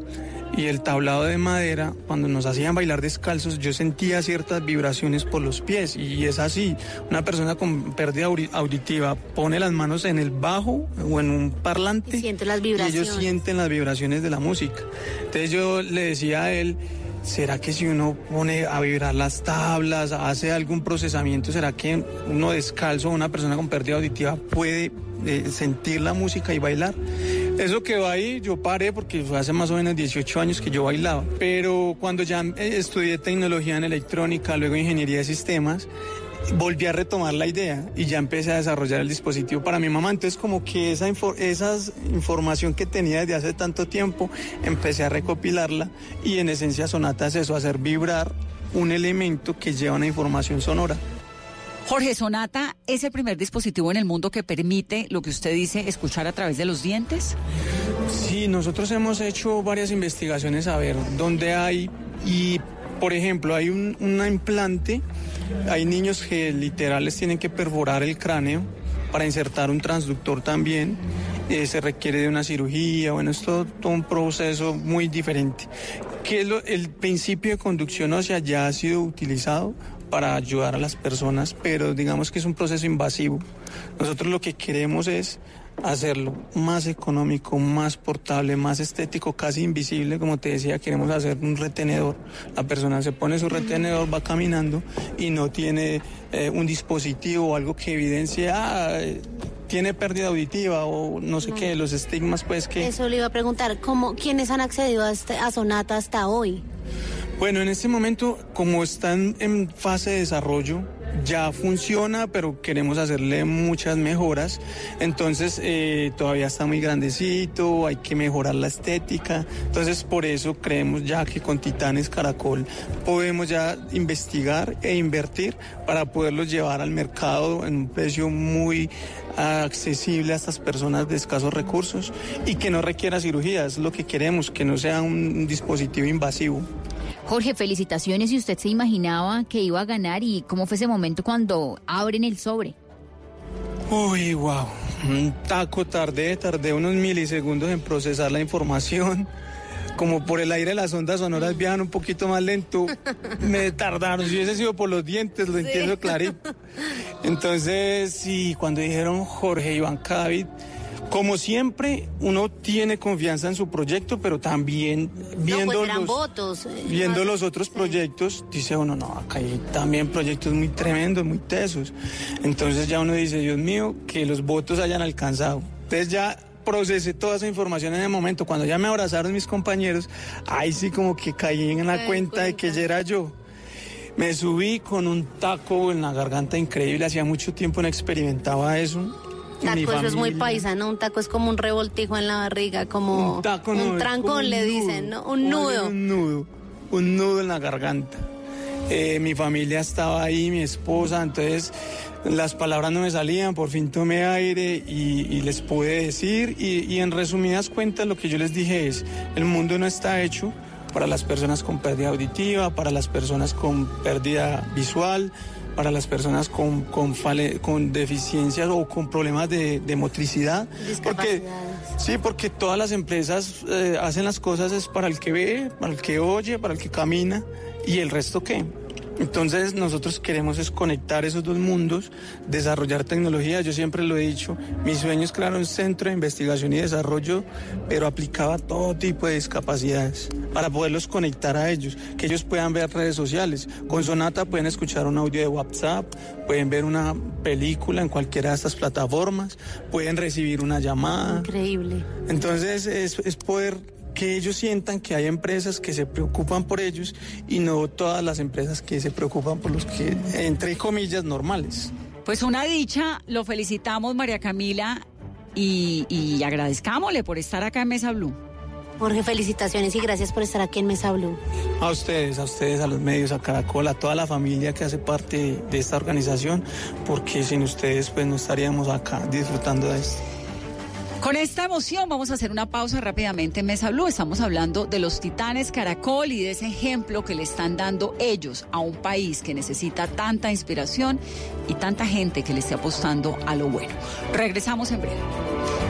Speaker 13: y el tablado de madera, cuando nos hacían bailar descalzos, yo sentía ciertas vibraciones por los pies y es así. Una persona con pérdida auditiva pone las manos en el bajo o en un parlante
Speaker 14: y, siente las vibraciones.
Speaker 13: ellos sienten las vibraciones de la música. Entonces yo le decía a él, ¿será que si uno pone a vibrar las tablas, hace algún procesamiento, será que uno descalzo, una persona con pérdida auditiva puede eh, sentir la música y bailar? Eso quedó ahí, yo paré porque fue hace más o menos 18 años que yo bailaba. Pero cuando ya eh, estudié tecnología en electrónica, luego ingeniería de sistemas, volví a retomar la idea y ya empecé a desarrollar el dispositivo para mi mamá. Entonces como que esa, esa información que tenía desde hace tanto tiempo, empecé a recopilarla y en esencia Sonata es eso, hacer vibrar un elemento que lleva una información sonora.
Speaker 9: Jorge Sonata es el primer dispositivo en el mundo que permite lo que usted dice, escuchar a través de los dientes.
Speaker 13: Sí, nosotros hemos hecho varias investigaciones a ver dónde hay y, por ejemplo, hay un implante, hay niños que literales tienen que perforar el cráneo para insertar un transductor también. Eh, se requiere de una cirugía, bueno, es todo, un proceso muy diferente. El principio de conducción ósea ya ha sido utilizado para ayudar a las personas, pero digamos que es un proceso invasivo. Nosotros lo que queremos es hacerlo más económico, más portable, más estético, casi invisible, como te decía, queremos hacer un retenedor. La persona se pone su retenedor, va caminando y no tiene eh, un dispositivo o algo que evidencie, ah, tiene pérdida auditiva o no sé qué, los estigmas pues que...
Speaker 14: Eso le iba a preguntar, ¿cómo, ¿quiénes han accedido a, este, a Sonata hasta hoy?
Speaker 13: Bueno, en este momento, como están en fase de desarrollo, ya funciona, pero queremos hacerle muchas mejoras. Entonces, eh, todavía está muy grandecito, hay que mejorar la estética. Entonces, por eso creemos ya que con Titanes Caracol podemos ya investigar e invertir para poderlos llevar al mercado en un precio muy accesible a estas personas de escasos recursos y que no requiera cirugías. Es lo que queremos, que no sea un dispositivo invasivo.
Speaker 10: Jorge, felicitaciones. ¿Y usted se imaginaba que iba a ganar y cómo fue ese momento cuando abren el sobre?
Speaker 13: Uy, wow. Un taco tardé, tardé unos milisegundos en procesar la información. Como por el aire las ondas sonoras viajan un poquito más lento, me tardaron. Si hubiese sido por los dientes, lo entiendo clarito. Entonces, sí, cuando dijeron Jorge Iván Cavit, como siempre, uno tiene confianza en su proyecto, pero también viendo,
Speaker 14: pues los,
Speaker 13: eh, viendo los otros proyectos, dice uno, no, acá hay también proyectos muy tremendos, muy tesos. Entonces ya uno dice, Dios mío, que los votos hayan alcanzado. Entonces ya procesé toda esa información en el momento. Cuando ya me abrazaron mis compañeros, ahí sí como que caí en la cuenta de que ya era yo. Me subí con un taco en la garganta increíble, hacía mucho tiempo no experimentaba eso
Speaker 14: Taco, eso es muy paisano. Un taco es como un revoltijo en la barriga, como un, taco un trancón, le dicen, ¿no? Un nudo.
Speaker 13: Un nudo, un nudo en la garganta. Eh, mi familia estaba ahí, mi esposa, entonces las palabras no me salían, por fin tomé aire y, les pude decir. Y, y en resumidas cuentas lo que yo les dije es, el mundo no está hecho para las personas con pérdida auditiva, para las personas con pérdida visual, para las personas con, con, con deficiencias o con problemas de, motricidad. Porque, sí, porque todas las empresas eh, hacen las cosas es para el que ve, para el que oye, para el que camina y el resto qué. Entonces nosotros queremos es conectar esos dos mundos, desarrollar tecnología. Yo siempre lo he dicho, mi sueño es crear un centro de investigación y desarrollo, pero aplicaba a todo tipo de discapacidades para poderlos conectar a ellos, que ellos puedan ver redes sociales. Con Sonata pueden escuchar un audio de WhatsApp, pueden ver una película en cualquiera de estas plataformas, pueden recibir una llamada.
Speaker 14: Increíble.
Speaker 13: Entonces es, es poder que ellos sientan que hay empresas que se preocupan por ellos y no todas las empresas que se preocupan por los que, entre comillas, normales.
Speaker 9: Pues una dicha, lo felicitamos María Camila y, y agradezcámosle por estar acá en Mesa Blue.
Speaker 14: Jorge, felicitaciones y gracias por estar aquí en Mesa Blue.
Speaker 13: A ustedes, a ustedes, a los medios, a Caracol, a toda la familia que hace parte de esta organización, porque sin ustedes pues no estaríamos acá disfrutando de esto.
Speaker 9: Con esta emoción vamos a hacer una pausa rápidamente en Mesa Blue. Estamos hablando de los titanes Caracol y de ese ejemplo que le están dando ellos a un país que necesita tanta inspiración y tanta gente que le esté apostando a lo bueno. Regresamos en breve.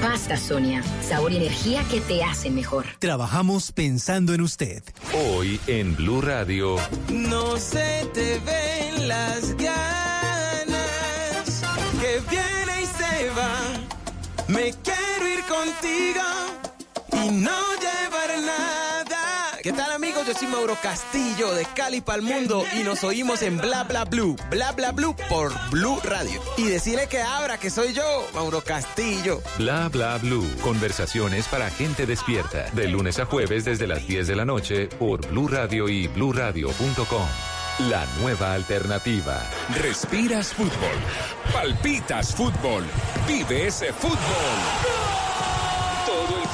Speaker 15: Pasta Sonia, sabor y energía que te hacen mejor.
Speaker 4: Trabajamos pensando en usted.
Speaker 8: Hoy en Blue Radio.
Speaker 16: No se te ven las ganas que viene y se va. Me quiero ir contigo y no llevar nada. ¿Qué tal amigos? Yo soy Mauro Castillo de Cali para el mundo y nos oímos en Bla Bla Blue, Bla Bla Blue por Blue Radio. Y decirle que abra, que soy yo, Mauro Castillo.
Speaker 8: Bla Bla Blue. Conversaciones para gente despierta. De lunes a jueves desde las 10 de la noche por Blue Radio y bluradio.com. La nueva alternativa.
Speaker 7: Respiras fútbol. Palpitas fútbol. Vive ese fútbol.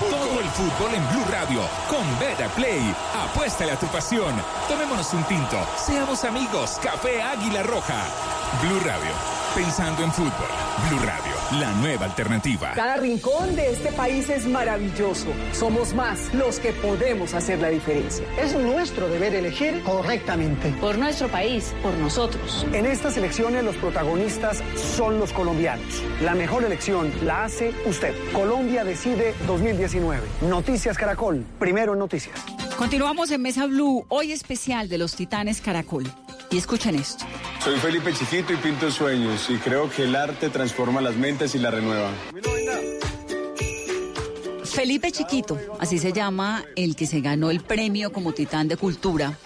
Speaker 7: Todo el fútbol. En Blue Radio. Con Beta Play. Apuéstale a tu pasión. Tomémonos un tinto. Seamos amigos. Café Águila Roja. Blue Radio. Pensando en fútbol. Blue Radio. La nueva alternativa.
Speaker 17: Cada rincón de este país es maravilloso. Somos más los que podemos hacer la diferencia.
Speaker 18: Es nuestro deber elegir correctamente.
Speaker 19: Por nuestro país, por nosotros.
Speaker 18: En estas elecciones los protagonistas son los colombianos. La mejor elección la hace usted. Colombia decide 2019. Noticias Caracol. Primero en noticias.
Speaker 9: Continuamos en Mesa Blue, hoy especial de los Titanes Caracol. Y escuchen esto.
Speaker 20: Soy Felipe Chiquito y pinto sueños y creo que el arte transforma las mentes y la renueva.
Speaker 9: Felipe Chiquito, así se llama el que se ganó el premio como Titán de Cultura.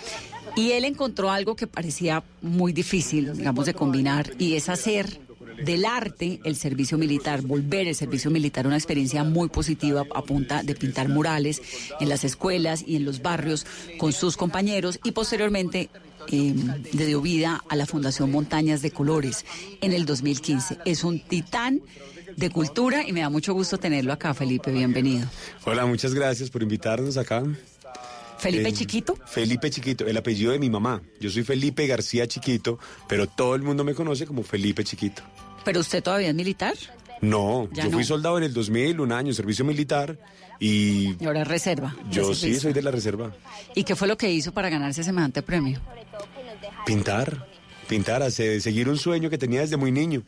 Speaker 9: Y él encontró algo que parecía muy difícil, digamos, de combinar, y es hacer del arte el servicio militar, volver el servicio militar una experiencia muy positiva a punta de pintar murales en las escuelas y en los barrios con sus compañeros y posteriormente eh, le dio vida a la Fundación Montañas de Colores en el 2015. Es un titán de cultura y me da mucho gusto tenerlo acá, Felipe. Bienvenido.
Speaker 20: Hola, muchas gracias por invitarnos acá.
Speaker 9: Felipe
Speaker 20: Eh,
Speaker 9: Chiquito.
Speaker 20: Felipe Chiquito, el apellido de mi mamá. Yo soy Felipe García Chiquito, pero todo el mundo me conoce como Felipe Chiquito.
Speaker 9: ¿Pero usted todavía es militar?
Speaker 20: No,
Speaker 9: Ya
Speaker 20: yo fui soldado en el 2000, un año, servicio militar, y
Speaker 9: Y ahora es reserva. de
Speaker 20: yo sí soy de la reserva.
Speaker 9: ¿Y qué fue lo que hizo para ganarse semejante premio?
Speaker 20: Pintar, pintar, hacer- seguir un sueño que tenía desde muy niño.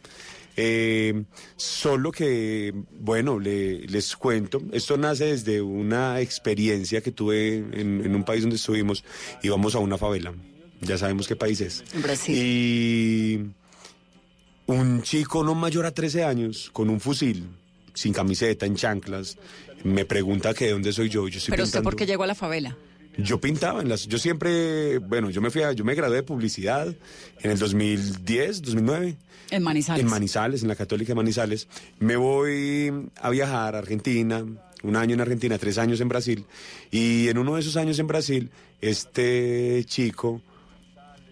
Speaker 20: Eh, solo que, bueno, le- les cuento, esto nace desde una experiencia que tuve en, en un país donde estuvimos, íbamos a una favela, ya sabemos qué país es.
Speaker 9: En Brasil.
Speaker 20: Y un chico no mayor a 13 años, con un fusil, sin camiseta, en chanclas, me pregunta que de dónde soy yo. yo estoy
Speaker 9: ¿Pero usted por qué llegó a la favela?
Speaker 20: Yo pintaba en las, yo siempre, bueno, yo me fui a, yo me gradué de publicidad en el 2010, 2009.
Speaker 9: En Manizales.
Speaker 20: En Manizales, en la Católica de Manizales. Me voy a viajar a Argentina, un año en Argentina, tres años en Brasil. Y en uno de esos años en Brasil, este chico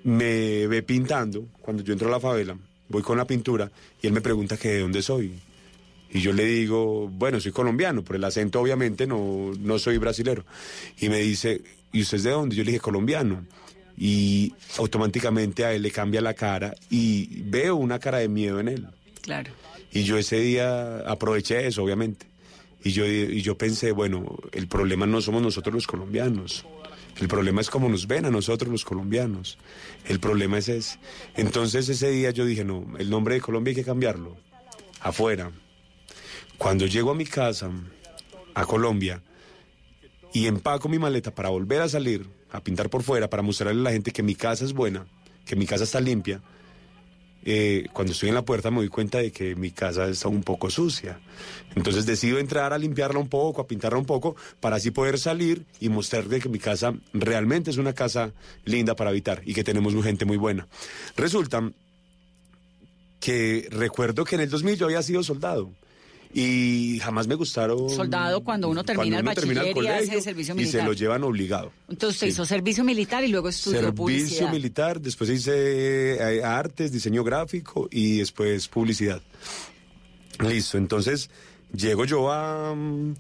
Speaker 20: me ve pintando cuando yo entro a la favela, voy con la pintura y él me pregunta que de dónde soy. Y yo le digo, bueno, soy colombiano, por el acento obviamente no, no soy brasilero. Y me dice, ¿y usted es de dónde? Yo le dije, colombiano. Y automáticamente a él le cambia la cara y veo una cara de miedo en él.
Speaker 9: Claro.
Speaker 20: Y yo ese día aproveché eso, obviamente. Y yo, y yo pensé, bueno, el problema no somos nosotros los colombianos. El problema es cómo nos ven a nosotros los colombianos. El problema es ese. Entonces ese día yo dije, no, el nombre de Colombia hay que cambiarlo. Afuera. Cuando llego a mi casa, a Colombia, y empaco mi maleta para volver a salir, a pintar por fuera, para mostrarle a la gente que mi casa es buena, que mi casa está limpia, eh, cuando estoy en la puerta me doy cuenta de que mi casa está un poco sucia. Entonces decido entrar a limpiarla un poco, a pintarla un poco, para así poder salir y mostrarle que mi casa realmente es una casa linda para habitar y que tenemos gente muy buena. Resulta que recuerdo que en el 2000 yo había sido soldado. Y jamás me gustaron.
Speaker 9: Soldado cuando uno termina el
Speaker 20: cuando uno termina
Speaker 9: bachiller y hace
Speaker 20: colegio
Speaker 9: servicio
Speaker 20: Y se
Speaker 9: militar.
Speaker 20: lo llevan obligado.
Speaker 9: Entonces usted
Speaker 20: Sí.
Speaker 9: hizo servicio militar y luego estudió
Speaker 20: Servicio
Speaker 9: publicidad.
Speaker 20: militar, después hice eh, artes, diseño gráfico y después publicidad. Listo, entonces llego yo a, mm,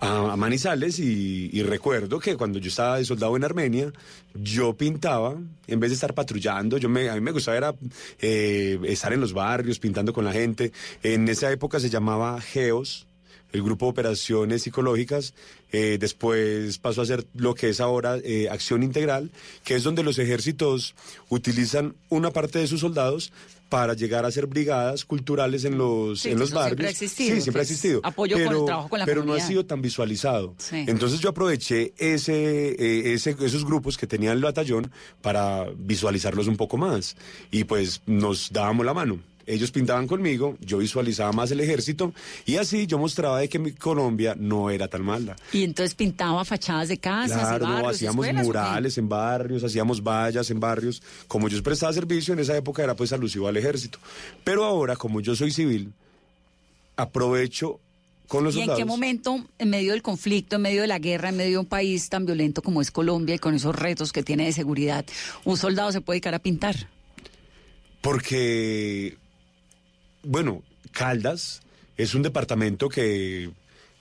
Speaker 20: a, Manizales y, y recuerdo que cuando yo estaba de soldado en Armenia, yo pintaba, en vez de estar patrullando, yo me, a mí me gustaba era eh, estar en los barrios, pintando con la gente. En esa época se llamaba GEOS, el Grupo de Operaciones Psicológicas, eh, después pasó a ser lo que es ahora eh, Acción Integral, que es donde los ejércitos utilizan una parte de sus soldados para llegar a ser brigadas culturales en los,
Speaker 9: Sí,
Speaker 20: en los
Speaker 9: eso siempre
Speaker 20: barrios.
Speaker 9: ha existido,
Speaker 20: sí, siempre ha existido.
Speaker 9: apoyo con el trabajo con la
Speaker 20: pero no ha sido tan visualizado.
Speaker 9: Sí.
Speaker 20: Entonces yo aproveché ese, eh, ese- esos grupos que tenían el batallón para visualizarlos un poco más. Y pues nos dábamos la mano. Ellos pintaban conmigo, yo visualizaba más el ejército y así yo mostraba de que mi Colombia no era tan mala.
Speaker 9: Y entonces pintaba fachadas de casas,
Speaker 20: Claro, no, hacíamos murales en barrios, hacíamos vallas en barrios. Como yo prestaba servicio, en esa época era pues alusivo al ejército. Pero ahora, como yo soy civil, aprovecho con los
Speaker 9: ¿Y en
Speaker 20: soldados.
Speaker 9: qué momento, en medio del conflicto, en medio de la guerra, en medio de un país tan violento como es Colombia y con esos retos que tiene de seguridad, un soldado se puede dedicar a pintar?
Speaker 20: Porque, bueno, Caldas es un departamento que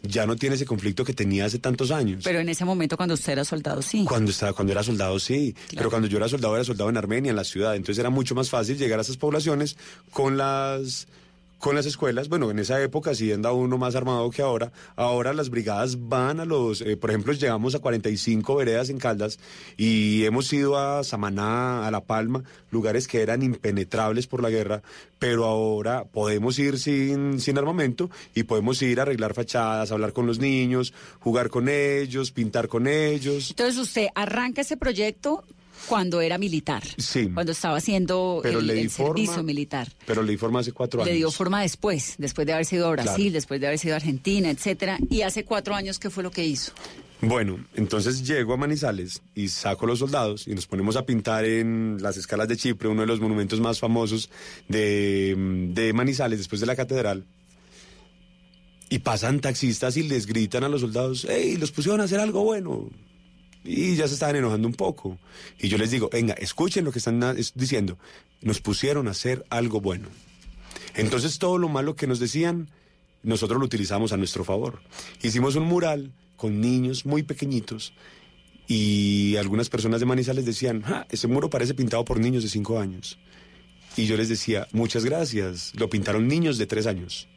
Speaker 20: ya no tiene ese conflicto que tenía hace tantos años.
Speaker 9: Pero en ese momento, cuando usted era soldado, sí.
Speaker 20: Cuando estaba, cuando era soldado, sí. Pero cuando yo era soldado, era soldado en Armenia, en la ciudad. Entonces era mucho más fácil llegar a esas poblaciones con las con las escuelas, bueno, en esa época sí andaba uno más armado que ahora. Ahora las brigadas van a los, eh, por ejemplo, llegamos a 45 veredas en Caldas y hemos ido a Samaná, a La Palma, lugares que eran impenetrables por la guerra, pero ahora podemos ir sin, sin armamento y podemos ir a arreglar fachadas, hablar con los niños, jugar con ellos, pintar con ellos.
Speaker 9: Entonces usted arranca ese proyecto cuando era militar,
Speaker 20: Sí.
Speaker 9: cuando estaba haciendo
Speaker 20: Pero
Speaker 9: el,
Speaker 20: le di
Speaker 9: el servicio
Speaker 20: forma-
Speaker 9: militar.
Speaker 20: Pero le di forma hace cuatro
Speaker 9: Le
Speaker 20: años.
Speaker 9: dio forma después, después de haber sido a Brasil,
Speaker 20: Claro.
Speaker 9: después de haber sido a Argentina, etcétera. Y hace cuatro años, ¿qué fue lo que hizo?
Speaker 20: Bueno, entonces llego a Manizales y saco los soldados y nos ponemos a pintar en las escalas de Chipre, uno de los monumentos más famosos de, de Manizales, después de la catedral. Y pasan taxistas y les gritan a los soldados, ¡Ey, los pusieron a hacer algo bueno! Y ya se estaban enojando un poco. Y yo les digo, venga, escuchen lo que están diciendo. Nos pusieron a hacer algo bueno. Entonces todo lo malo que nos decían, nosotros lo utilizamos a nuestro favor. Hicimos un mural con niños muy pequeñitos y algunas personas de Manizales decían, "Ja, ese muro parece pintado por niños de cinco años. Y yo les decía, muchas gracias, lo pintaron niños de tres años.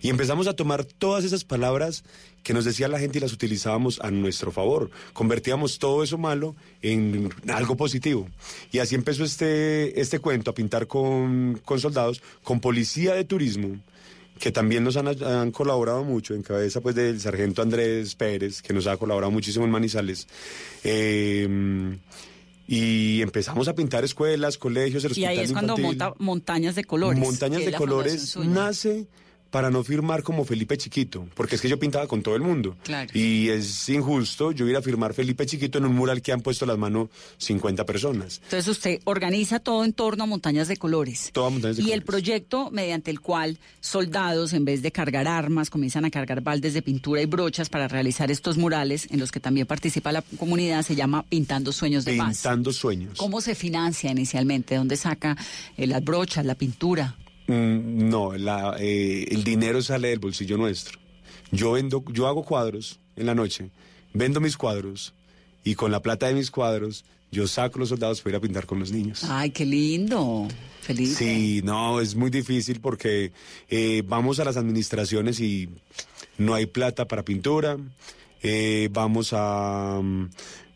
Speaker 20: Y empezamos a tomar todas esas palabras que nos decía la gente y las utilizábamos a nuestro favor. Convertíamos todo eso malo en algo positivo. Y así empezó este, este cuento a pintar con, con soldados, con policía de turismo, que también nos han, han colaborado mucho, en cabeza pues del sargento Andrés Pérez, que nos ha colaborado muchísimo en Manizales. Eh, y empezamos a pintar escuelas, colegios, el
Speaker 9: Y ahí es cuando monta montañas de colores.
Speaker 20: Montañas de colores nace para no firmar como Felipe Chiquito, porque es que yo pintaba con todo el mundo.
Speaker 9: Claro.
Speaker 20: Y es injusto yo ir a firmar Felipe Chiquito en un mural que han puesto las manos 50 personas.
Speaker 9: Entonces usted organiza todo en torno a montañas de colores.
Speaker 20: Todas montañas de
Speaker 9: y el proyecto mediante el cual soldados, en vez de cargar armas, comienzan a cargar baldes de pintura y brochas para realizar estos murales, en los que también participa la comunidad, se llama Pintando Sueños de Paz.
Speaker 20: Pintando sueños.
Speaker 9: ¿Cómo se financia inicialmente? ¿Dónde saca eh, las brochas, la pintura?
Speaker 20: Mm, no, la, eh, el dinero sale del bolsillo nuestro. Yo vendo, yo hago cuadros en la noche, vendo mis cuadros y con la plata de mis cuadros yo saco los soldados para ir a pintar con los niños.
Speaker 9: Ay, qué lindo. Feliz.
Speaker 20: Sí, no, es muy difícil porque eh, vamos a las administraciones y no hay plata para pintura. eh, vamos a mm,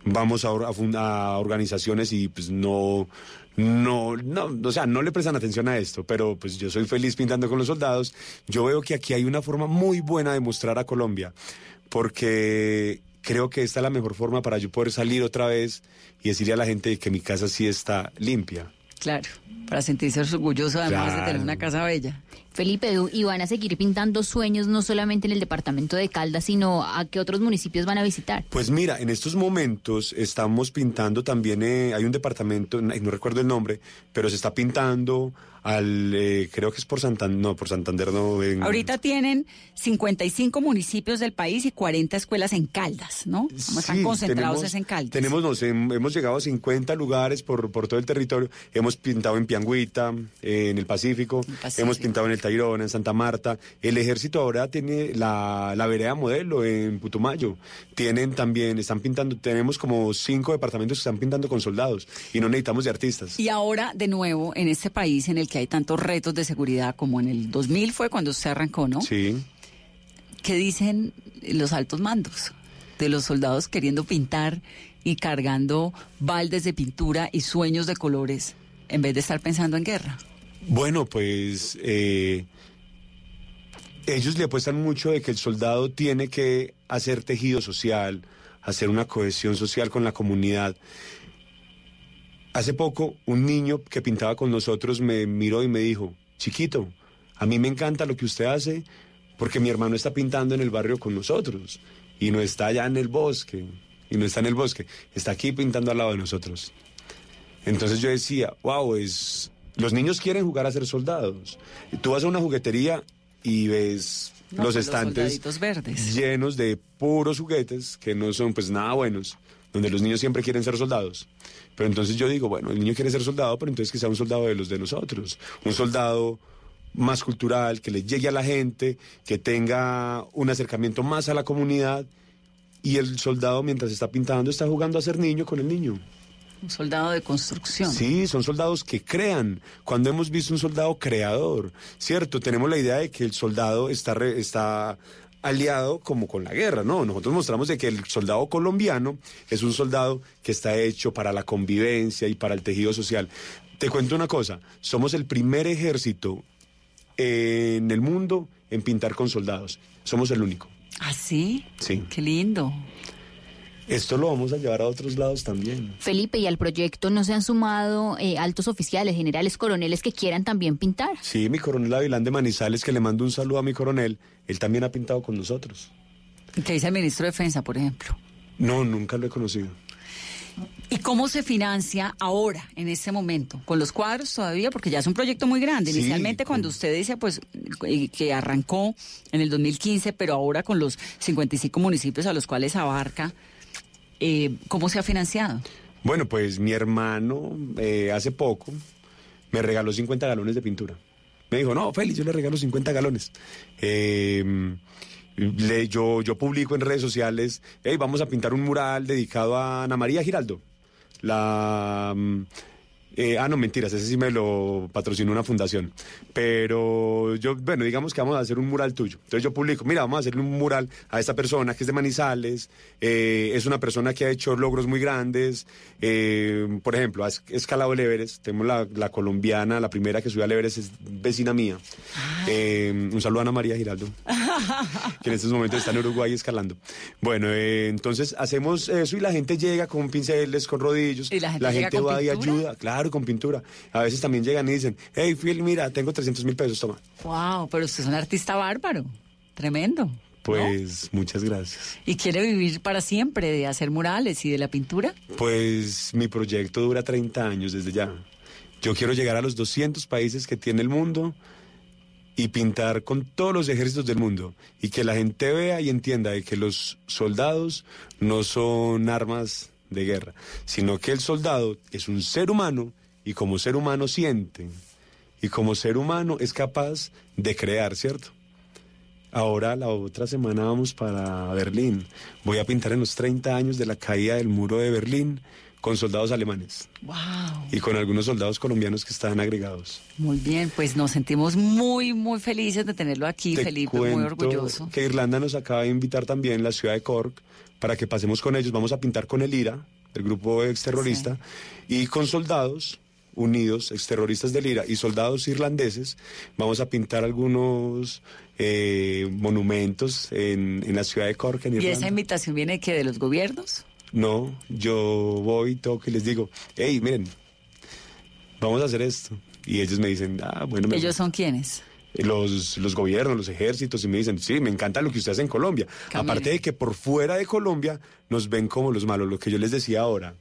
Speaker 20: vamos a, a a organizaciones y pues no no no o sea no le prestan atención a esto pero pues yo soy feliz pintando con los soldados. Yo veo que aquí hay una forma muy buena de mostrar a Colombia porque creo que esta es la mejor forma para yo poder salir otra vez y decirle a la gente que mi casa sí está limpia.
Speaker 9: Claro, para sentirse orgulloso además de tener una casa bella.
Speaker 10: Felipe, y van a seguir pintando sueños no solamente en el departamento de Caldas, sino a qué otros municipios van a visitar.
Speaker 20: Pues mira, en estos momentos estamos pintando también, eh, hay un departamento, no recuerdo el nombre, pero se está pintando al, eh, creo que es por Santander, no, por Santander no. en-
Speaker 9: Ahorita tienen 55 municipios del país y 40 escuelas en Caldas, ¿no? Como están concentrados
Speaker 20: tenemos-
Speaker 9: es en Caldas.
Speaker 20: Tenemos, nos hem- hemos llegado a 50 lugares por, por todo el territorio. Hemos pintado en Piangüita, eh, en el Pacífico,
Speaker 9: Pacífico.
Speaker 20: hemos pintado en el Tayrona, en Santa Marta. El ejército ahora tiene la, la vereda modelo en Putumayo. Tienen también, están pintando, tenemos como cinco departamentos que están pintando con soldados y no necesitamos de artistas.
Speaker 9: Y ahora, de nuevo, en este país en el que hay tantos retos de seguridad, como en el 2000 fue cuando se arrancó, ¿no?
Speaker 20: Sí.
Speaker 9: ¿Qué dicen los altos mandos de los soldados queriendo pintar y cargando baldes de pintura y sueños de colores en vez de estar pensando en guerra?
Speaker 20: Bueno, pues eh, ellos le apuestan mucho de que el soldado tiene que hacer tejido social, hacer una cohesión social con la comunidad. Hace poco un niño que pintaba con nosotros me miró y me dijo, chiquito, a mí me encanta lo que usted hace porque mi hermano está pintando en el barrio con nosotros y no está allá en el bosque, y no está en el bosque, está aquí pintando al lado de nosotros. Entonces yo decía, wow, es... los niños quieren jugar a ser soldados. Tú vas a una juguetería y ves
Speaker 9: No,
Speaker 20: los
Speaker 9: pues
Speaker 20: estantes
Speaker 9: verdes.
Speaker 20: llenos de puros juguetes que no son pues nada buenos, donde los niños siempre quieren ser soldados. Pero entonces yo digo, bueno, el niño quiere ser soldado, pero entonces que sea un soldado de los de nosotros, un soldado más cultural, que le llegue a la gente, que tenga un acercamiento más a la comunidad y el soldado mientras está pintando está jugando a ser niño con el niño.
Speaker 9: Un soldado de construcción.
Speaker 20: Sí, son soldados que crean. Cuando hemos visto un soldado creador, ¿cierto? Tenemos la idea de que el soldado está, re- está aliado como con la guerra, ¿no? Nosotros mostramos de que el soldado colombiano es un soldado que está hecho para la convivencia y para el tejido social. Te cuento una cosa, somos el primer ejército en el mundo en pintar con soldados. Somos el único.
Speaker 9: ¿Ah, sí?
Speaker 20: Sí.
Speaker 9: Qué lindo.
Speaker 20: Esto lo vamos a llevar a otros lados también.
Speaker 10: Felipe, ¿y al proyecto no se han sumado eh, altos oficiales, generales, coroneles que quieran también pintar?
Speaker 20: Sí, mi coronel Avilán de Manizales, que le mando un saludo a mi coronel, él también ha pintado con nosotros.
Speaker 9: ¿Qué dice el ministro de Defensa, por ejemplo?
Speaker 20: No, nunca lo he conocido.
Speaker 9: ¿Y cómo se financia ahora, en este momento? ¿Con los cuadros todavía? Porque ya es un proyecto muy grande.
Speaker 20: Sí,
Speaker 9: Inicialmente, cuando usted dice pues eh, que arrancó en el 2015, pero ahora con los 55 municipios a los cuales abarca, eh, ¿cómo se ha financiado?
Speaker 20: Bueno, pues mi hermano eh, hace poco me regaló 50 galones de pintura. Me dijo, no, Félix, yo le regalo 50 galones. Le- yo, yo publico en redes sociales, hey, vamos a pintar un mural dedicado a Ana María Giraldo. La... eh, ah, no, mentiras, ese sí me lo patrocinó una fundación. Pero yo, bueno, digamos que vamos a hacer un mural tuyo. Entonces yo publico, mira, vamos a hacerle un mural a esta persona que es de Manizales, eh, es una persona que ha hecho logros muy grandes. eh, por ejemplo, ha es- escalado el Everest. Tenemos la, la colombiana, la primera que subió al Everest es vecina mía. Eh, un saludo a Ana María Giraldo que en estos momentos está en Uruguay escalando. Bueno, entonces hacemos eso y la gente llega con pinceles, con rodillos.
Speaker 9: ¿Y la gente
Speaker 20: va y ayuda, claro, con pintura. A veces también llegan y dicen, hey, Phil, mira, tengo 300 mil pesos, toma.
Speaker 9: Wow, pero usted es un artista bárbaro. Tremendo.
Speaker 20: Pues muchas gracias.
Speaker 9: ¿Y quiere vivir para siempre de hacer murales y de la pintura?
Speaker 20: Pues mi proyecto dura 30 años desde ya. Yo quiero llegar a los 200 países que tiene el mundo y pintar con todos los ejércitos del mundo y que la gente vea y entienda de que los soldados no son armas de guerra, sino que el soldado es un ser humano y como ser humano siente y como ser humano es capaz de crear, ¿cierto? Ahora la otra semana vamos para Berlín. Voy a pintar en los 30 años de la caída del muro de Berlín con soldados alemanes
Speaker 9: Wow.
Speaker 20: y con algunos soldados colombianos que están agregados.
Speaker 9: Muy bien, pues nos sentimos muy, muy felices de tenerlo aquí,
Speaker 20: Te
Speaker 9: Felipe, muy orgulloso.
Speaker 20: Que Irlanda nos acaba de invitar también, la ciudad de Cork, para que pasemos con ellos. Vamos a pintar con el IRA, el grupo exterrorista, y con soldados unidos, exterroristas del IRA y soldados irlandeses. Vamos a pintar algunos eh, monumentos en, en la ciudad de Cork, en
Speaker 9: ¿Y esa invitación viene que de los gobiernos?
Speaker 20: No, yo voy, toco y les digo, hey, miren, vamos a hacer esto. Y ellos me dicen, ah, bueno, me
Speaker 9: ¿Ellos son quiénes?
Speaker 20: los, los gobiernos, los ejércitos, y me dicen, sí, me encanta lo que usted hace en Colombia. Aparte de que por fuera de Colombia nos ven como los malos, lo que yo les decía ahora.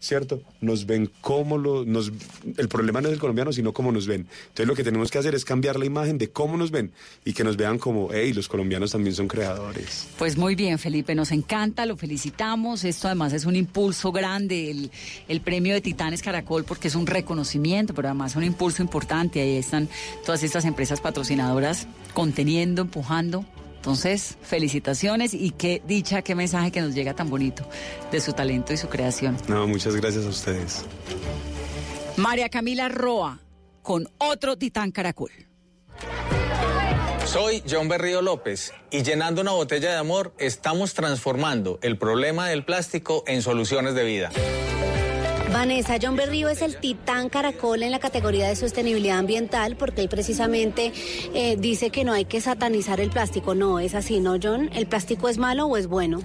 Speaker 20: ¿Cierto? Nos ven como lo, nos, el problema no es el colombiano, sino cómo nos ven. Entonces lo que tenemos que hacer es cambiar la imagen de cómo nos ven y que nos vean como, hey, los colombianos también son creadores.
Speaker 9: Pues muy bien, Felipe, nos encanta, lo felicitamos. Esto además es un impulso grande, el, el premio de Titanes Caracol, porque es un reconocimiento, pero además un impulso importante. Ahí están todas estas empresas patrocinadoras conteniendo, empujando. Entonces, felicitaciones y qué dicha, qué mensaje que nos llega tan bonito de su talento y su creación.
Speaker 20: No, muchas gracias a ustedes.
Speaker 9: María Camila Roa, con otro Titán Caracol.
Speaker 21: Soy John Berrío López y llenando una botella de amor estamos transformando el problema del plástico en soluciones de vida.
Speaker 14: Vanessa, John Berrío es el titán caracol en la categoría de sostenibilidad ambiental porque él precisamente eh, dice que no hay que satanizar el plástico. No, es así, ¿no, John? ¿El plástico es malo o es bueno?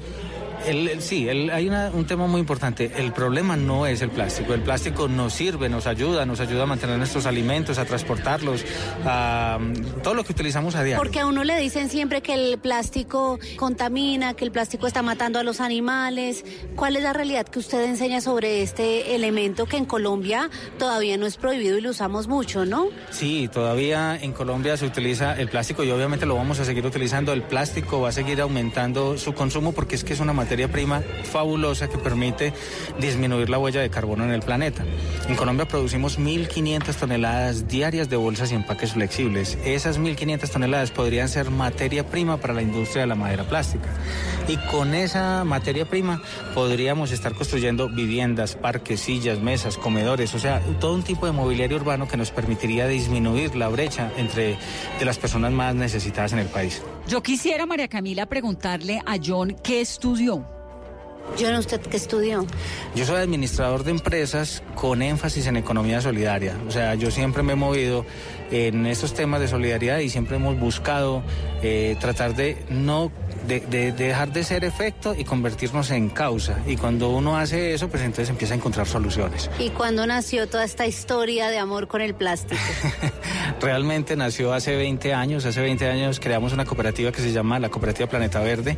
Speaker 22: El, el- sí, el- hay una- un tema muy importante. El problema no es el plástico. El plástico nos sirve, nos ayuda, nos ayuda a mantener nuestros alimentos, a transportarlos, a todo lo que utilizamos a diario.
Speaker 14: Porque a uno le dicen siempre que el plástico contamina, que el plástico está matando a los animales. ¿Cuál es la realidad que usted enseña sobre este elemento que en Colombia todavía no es prohibido y lo usamos mucho, ¿no?
Speaker 22: Sí, todavía en Colombia se utiliza el plástico y obviamente lo vamos a seguir utilizando. El plástico va a seguir aumentando su consumo porque es que es una materia prima fabulosa que permite disminuir la huella de carbono en el planeta. En Colombia producimos 1.500 toneladas diarias de bolsas y empaques flexibles. Esas 1.500 toneladas podrían ser materia prima para la industria de la madera plástica. Y con esa materia prima podríamos estar construyendo viviendas, parques, sillas, mesas, comedores, o sea, todo un tipo de mobiliario urbano que nos permitiría disminuir la brecha entre las personas más necesitadas en el país.
Speaker 9: Yo quisiera, María Camila, preguntarle a John qué estudió.
Speaker 14: John, ¿usted qué estudió?
Speaker 22: Yo soy administrador de empresas con énfasis en economía solidaria. O sea, yo siempre me he movido en estos temas de solidaridad y siempre hemos buscado eh, tratar de no de, de- de dejar de ser efecto y convertirnos en causa. Y cuando uno hace eso, pues entonces empieza a encontrar soluciones.
Speaker 14: ¿Y cuándo nació toda esta historia de amor con el plástico?
Speaker 22: Realmente nació hace 20 años. Hace 20 años creamos una cooperativa que se llama la Cooperativa Planeta Verde.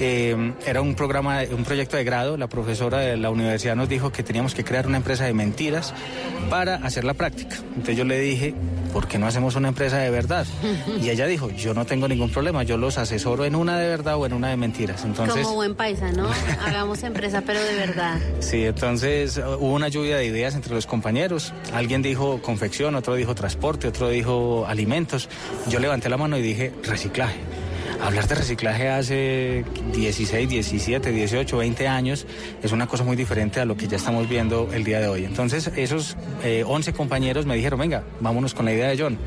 Speaker 22: Eh, era un programa, un proyecto de grado. La profesora de la universidad nos dijo que teníamos que crear una empresa de mentiras para hacer la práctica. Entonces yo le dije, ¿por qué no hacemos una empresa de verdad? Y ella dijo, yo no tengo ningún problema, yo los asesoro en una de verdad o en una de mentiras. Entonces,
Speaker 14: Como buen paisa, ¿no? Hagamos empresa, pero de verdad.
Speaker 22: Sí, entonces uh, hubo una lluvia de ideas entre los compañeros. Alguien dijo confección, otro dijo transporte, otro dijo alimentos. Yo levanté la mano y dije reciclaje. Hablar de reciclaje hace 16, 17, 18, 20 años es una cosa muy diferente a lo que ya estamos viendo el día de hoy. Entonces esos eh, 11 compañeros me dijeron, venga, vámonos con la idea de John.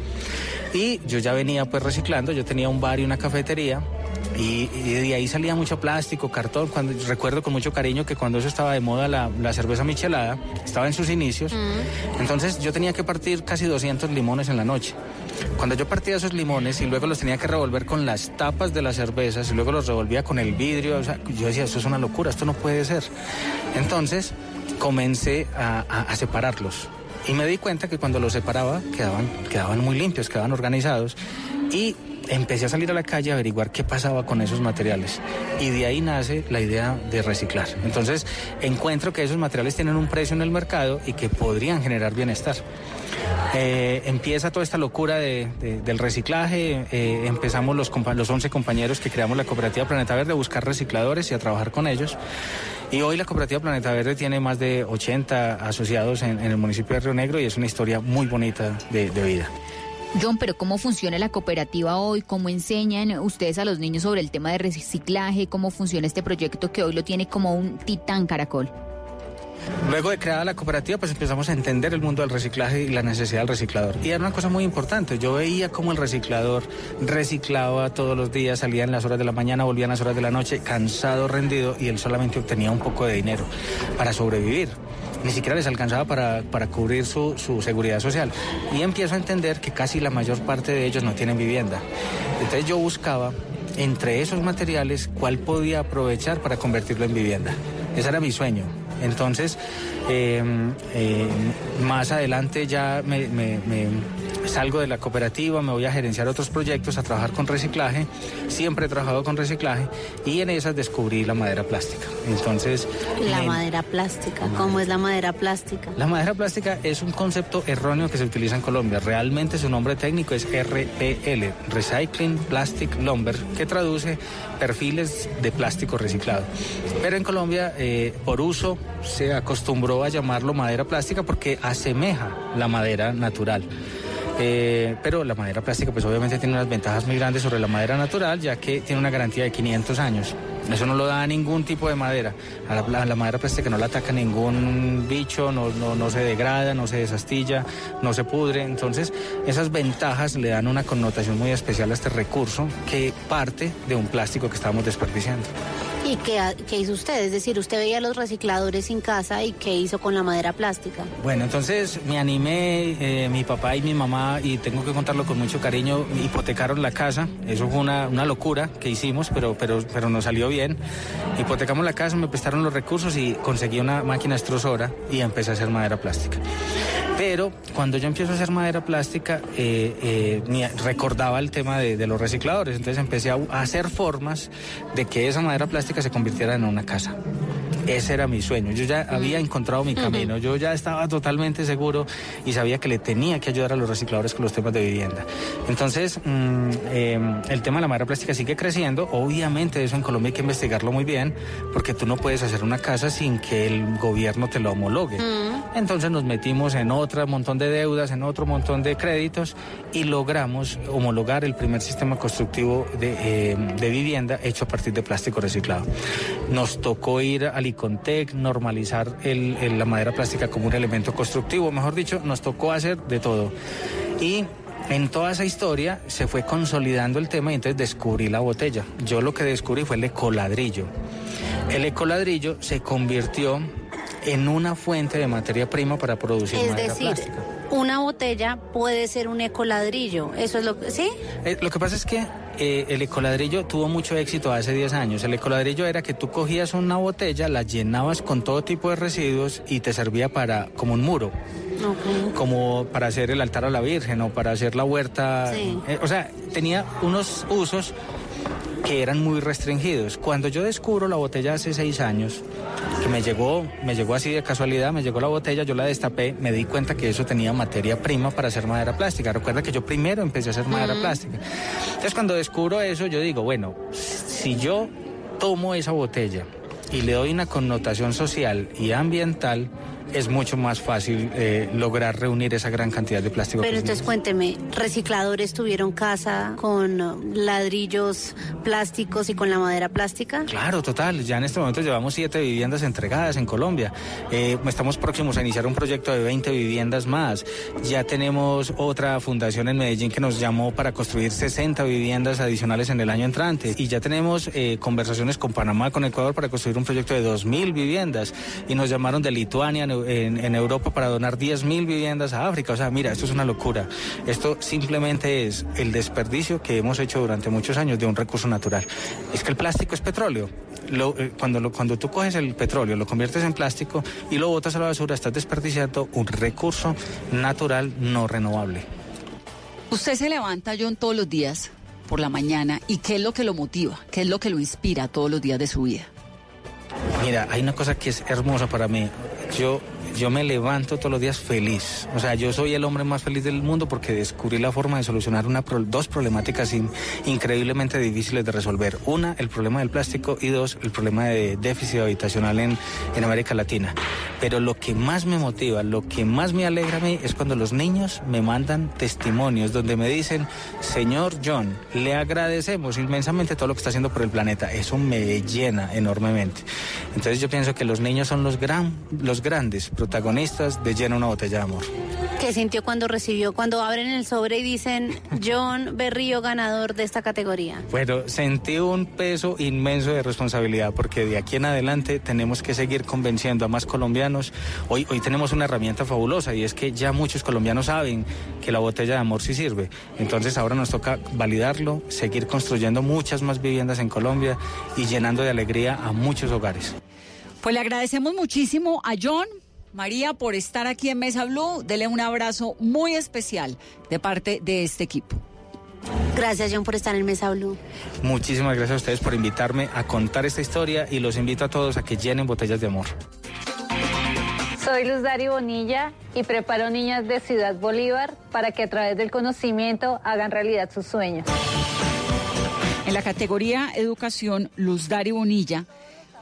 Speaker 22: Y yo ya venía pues reciclando, yo tenía un bar y una cafetería y, y de ahí salía mucho plástico, cartón. Cuando, recuerdo con mucho cariño que cuando eso estaba de moda la, la cerveza michelada, estaba en sus inicios. Entonces yo tenía que partir casi 200 limones en la noche. Cuando yo partía esos limones y luego los tenía que revolver con las tapas de las cervezas y luego los revolvía con el vidrio, o sea, yo decía, esto es una locura, esto no puede ser. Entonces comencé a, a- a separarlos. Y me di cuenta que cuando los separaba quedaban, quedaban muy limpios, quedaban organizados. Y empecé a salir a la calle a averiguar qué pasaba con esos materiales. Y de ahí nace la idea de reciclar. Entonces encuentro que esos materiales tienen un precio en el mercado y que podrían generar bienestar. Eh, empieza toda esta locura de- de- del reciclaje. eh, empezamos los, los 11 compañeros que creamos la cooperativa Planeta Verde a buscar recicladores y a trabajar con ellos. Y hoy la cooperativa Planeta Verde tiene más de 80 asociados en, el municipio de Río Negro y es una historia muy bonita de vida.
Speaker 10: John, pero ¿cómo funciona la cooperativa hoy? ¿Cómo enseñan ustedes a los niños sobre el tema de reciclaje? ¿Cómo funciona este proyecto que hoy lo tiene como un titán caracol?
Speaker 22: Luego de creada la cooperativa, pues empezamos a entender el mundo del reciclaje y la necesidad del reciclador. Y era una cosa muy importante. Yo veía cómo el reciclador reciclaba todos los días, salía en las horas de la mañana, volvía en las horas de la noche, cansado, rendido, y él solamente obtenía un poco de dinero para sobrevivir. Ni siquiera les alcanzaba para, para cubrir su, su seguridad social. Y empiezo a entender que casi la mayor parte de ellos no tienen vivienda. Entonces yo buscaba entre esos materiales cuál podía aprovechar para convertirlo en vivienda. Ese era mi sueño. Entonces Eh, eh, más adelante ya me, me- me salgo de la cooperativa, me voy a gerenciar otros proyectos, a trabajar con reciclaje. Siempre he trabajado con reciclaje y en esas descubrí la madera plástica. Entonces,
Speaker 14: La madera plástica. ¿Cómo es la madera plástica?
Speaker 22: la madera plástica es un concepto erróneo que se utiliza en Colombia. Realmente su nombre técnico es RPL, Recycling Plastic Lumber, que traduce perfiles de plástico reciclado. Pero en Colombia, eh, por uso, se acostumbró a llamarlo madera plástica porque asemeja la madera natural. Eh, pero la madera plástica pues obviamente tiene unas ventajas muy grandes sobre la madera natural ya que tiene una garantía de 500 años. Eso no lo da a ningún tipo de madera. A la, madera plástica no la ataca ningún bicho, no, no, se degrada, no se desastilla, no se pudre. Entonces esas ventajas le dan una connotación muy especial a este recurso que parte de un plástico que estamos desperdiciando.
Speaker 14: ¿Y qué, hizo usted? Es decir, usted veía los recicladores en casa y qué hizo con la madera plástica.
Speaker 22: Bueno, entonces me animé, eh, mi papá y mi mamá, y tengo que contarlo con mucho cariño, hipotecaron la casa. Eso fue una, locura que hicimos, pero, pero, pero nos salió bien. Hipotecamos la casa, me prestaron los recursos y conseguí una máquina extrusora y empecé a hacer madera plástica. Pero cuando yo empiezo a hacer madera plástica, eh, eh, recordaba el tema de, los recicladores. Entonces empecé a hacer formas de que esa madera plástica se convirtiera en una casa. Ese era mi sueño. Yo ya había encontrado mi camino. Yo ya estaba totalmente seguro y sabía que le tenía que ayudar a los recicladores con los temas de vivienda. Entonces, mm, eh, el tema de la madera plástica sigue creciendo. Obviamente, eso en Colombia hay que investigarlo muy bien, porque tú no puedes hacer una casa sin que el gobierno te lo homologue. Entonces nos metimos en otro montón de deudas, en otro montón de créditos y logramos homologar el primer sistema constructivo de, eh, de vivienda hecho a partir de plástico reciclado. Nos tocó ir al Icontec, normalizar el- el- la madera plástica como un elemento constructivo, mejor dicho, nos tocó hacer de todo. Y en toda esa historia se fue consolidando el tema y entonces descubrí la botella. Yo lo que descubrí fue el ecoladrillo. El ecoladrillo se convirtió en una fuente de materia prima para producir
Speaker 14: Es
Speaker 22: madera
Speaker 14: decir,
Speaker 22: plástica.
Speaker 14: Una botella puede ser un ecoladrillo. Eso es lo que... ¿Sí?
Speaker 22: Eh, lo que pasa es que eh, el ecoladrillo tuvo mucho éxito hace 10 años. El ecoladrillo era que tú cogías una botella, la llenabas con todo tipo de residuos y te servía para como un muro. Como para hacer el altar a la Virgen o para hacer la huerta.
Speaker 14: Sí.
Speaker 22: Eh, o sea, tenía unos usos que eran muy restringidos. Cuando yo descubro la botella hace seis años, me llegó, me llegó así de casualidad, me llegó la botella, yo la destapé, me di cuenta que eso tenía materia prima para hacer madera plástica. Recuerda que yo primero empecé a hacer madera plástica. Entonces cuando descubro eso, yo digo, bueno, si yo tomo esa botella y le doy una connotación social y ambiental, es mucho más fácil eh, lograr reunir esa gran cantidad de plástico.
Speaker 14: Pero entonces cuénteme, ¿recicladores tuvieron casa con uh, ladrillos plásticos y con la madera plástica?
Speaker 22: Claro, total. Ya en este momento llevamos siete viviendas entregadas en Colombia. Eh, estamos próximos a iniciar un proyecto de 20 viviendas más. Ya tenemos otra fundación en Medellín que nos llamó para construir 60 viviendas adicionales en el año entrante. Y ya tenemos eh, conversaciones con Panamá, con Ecuador para construir un proyecto de 2.000 viviendas. Y nos llamaron de Lituania en, Europa para donar 10.000 viviendas a África. O sea, mira, esto es una locura. Esto simplemente es el desperdicio que hemos hecho durante muchos años de un recurso natural. Es que el plástico es petróleo. Lo- eh, cuando, lo- cuando tú coges el petróleo, lo conviertes en plástico y lo botas a la basura, estás desperdiciando un recurso natural no renovable.
Speaker 9: Usted se levanta, John, todos los días por la mañana y ¿qué es lo que lo motiva? ¿Qué es lo que lo inspira todos los días de su vida?
Speaker 22: Mira, hay una cosa que es hermosa para mí. Yo, yo me levanto todos los días feliz. O sea, yo soy el hombre más feliz del mundo porque descubrí la forma de solucionar una, dos problemáticas in- increíblemente difíciles de resolver. Una, el problema del plástico y dos, el problema de déficit habitacional en, en América Latina. Pero lo que más me motiva, lo que más me alegra a mí es cuando los niños me mandan testimonios donde me dicen, señor John, le agradecemos inmensamente todo lo que está haciendo por el planeta. Eso me llena enormemente. Entonces yo pienso que los niños son los, gran, los grandes protagonistas de Llena una botella de amor.
Speaker 14: ¿Qué sintió cuando recibió, cuando abren el sobre y dicen John Berrío ganador de esta categoría?
Speaker 22: Bueno, sentí un peso inmenso de responsabilidad porque de aquí en adelante tenemos que seguir convenciendo a más colombianos. Hoy, hoy tenemos una herramienta fabulosa y es que ya muchos colombianos saben que la botella de amor sí sirve. Entonces ahora nos toca validarlo, seguir construyendo muchas más viviendas en Colombia y llenando de alegría a muchos hogares.
Speaker 9: Pues le agradecemos muchísimo a John María, por estar aquí en Mesa Blue, dele un abrazo muy especial de parte de este equipo.
Speaker 14: Gracias, John, por estar en Mesa Blue.
Speaker 22: Muchísimas gracias a ustedes por invitarme a contar esta historia y los invito a todos a que llenen botellas de amor.
Speaker 23: Soy Luz Dari Bonilla y preparo niñas de Ciudad Bolívar para que a través del conocimiento hagan realidad sus sueños.
Speaker 9: En la categoría Educación, Luz Dari Bonilla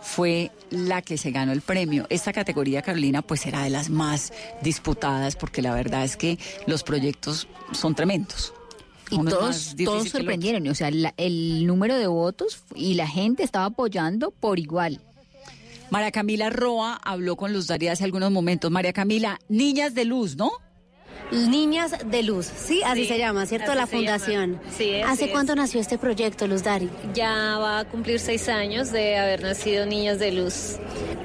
Speaker 9: fue la que se ganó el premio. Esta categoría, Carolina, pues era de las más disputadas porque la verdad es que los proyectos son tremendos.
Speaker 10: Y
Speaker 9: Uno
Speaker 10: todos, todos sorprendieron, o sea, la- el número de votos y la gente estaba apoyando por igual.
Speaker 9: María Camila Roa habló con Luz Dari hace algunos momentos. María Camila, niñas de luz, ¿no?
Speaker 14: Niñas de Luz, sí, así
Speaker 23: Sí,
Speaker 14: se llama, ¿cierto? La fundación.
Speaker 23: Sí,
Speaker 14: ¿Hace
Speaker 23: es.
Speaker 14: cuánto nació este proyecto, Luz Dari?
Speaker 23: Ya va a cumplir seis años de haber nacido Niñas de Luz.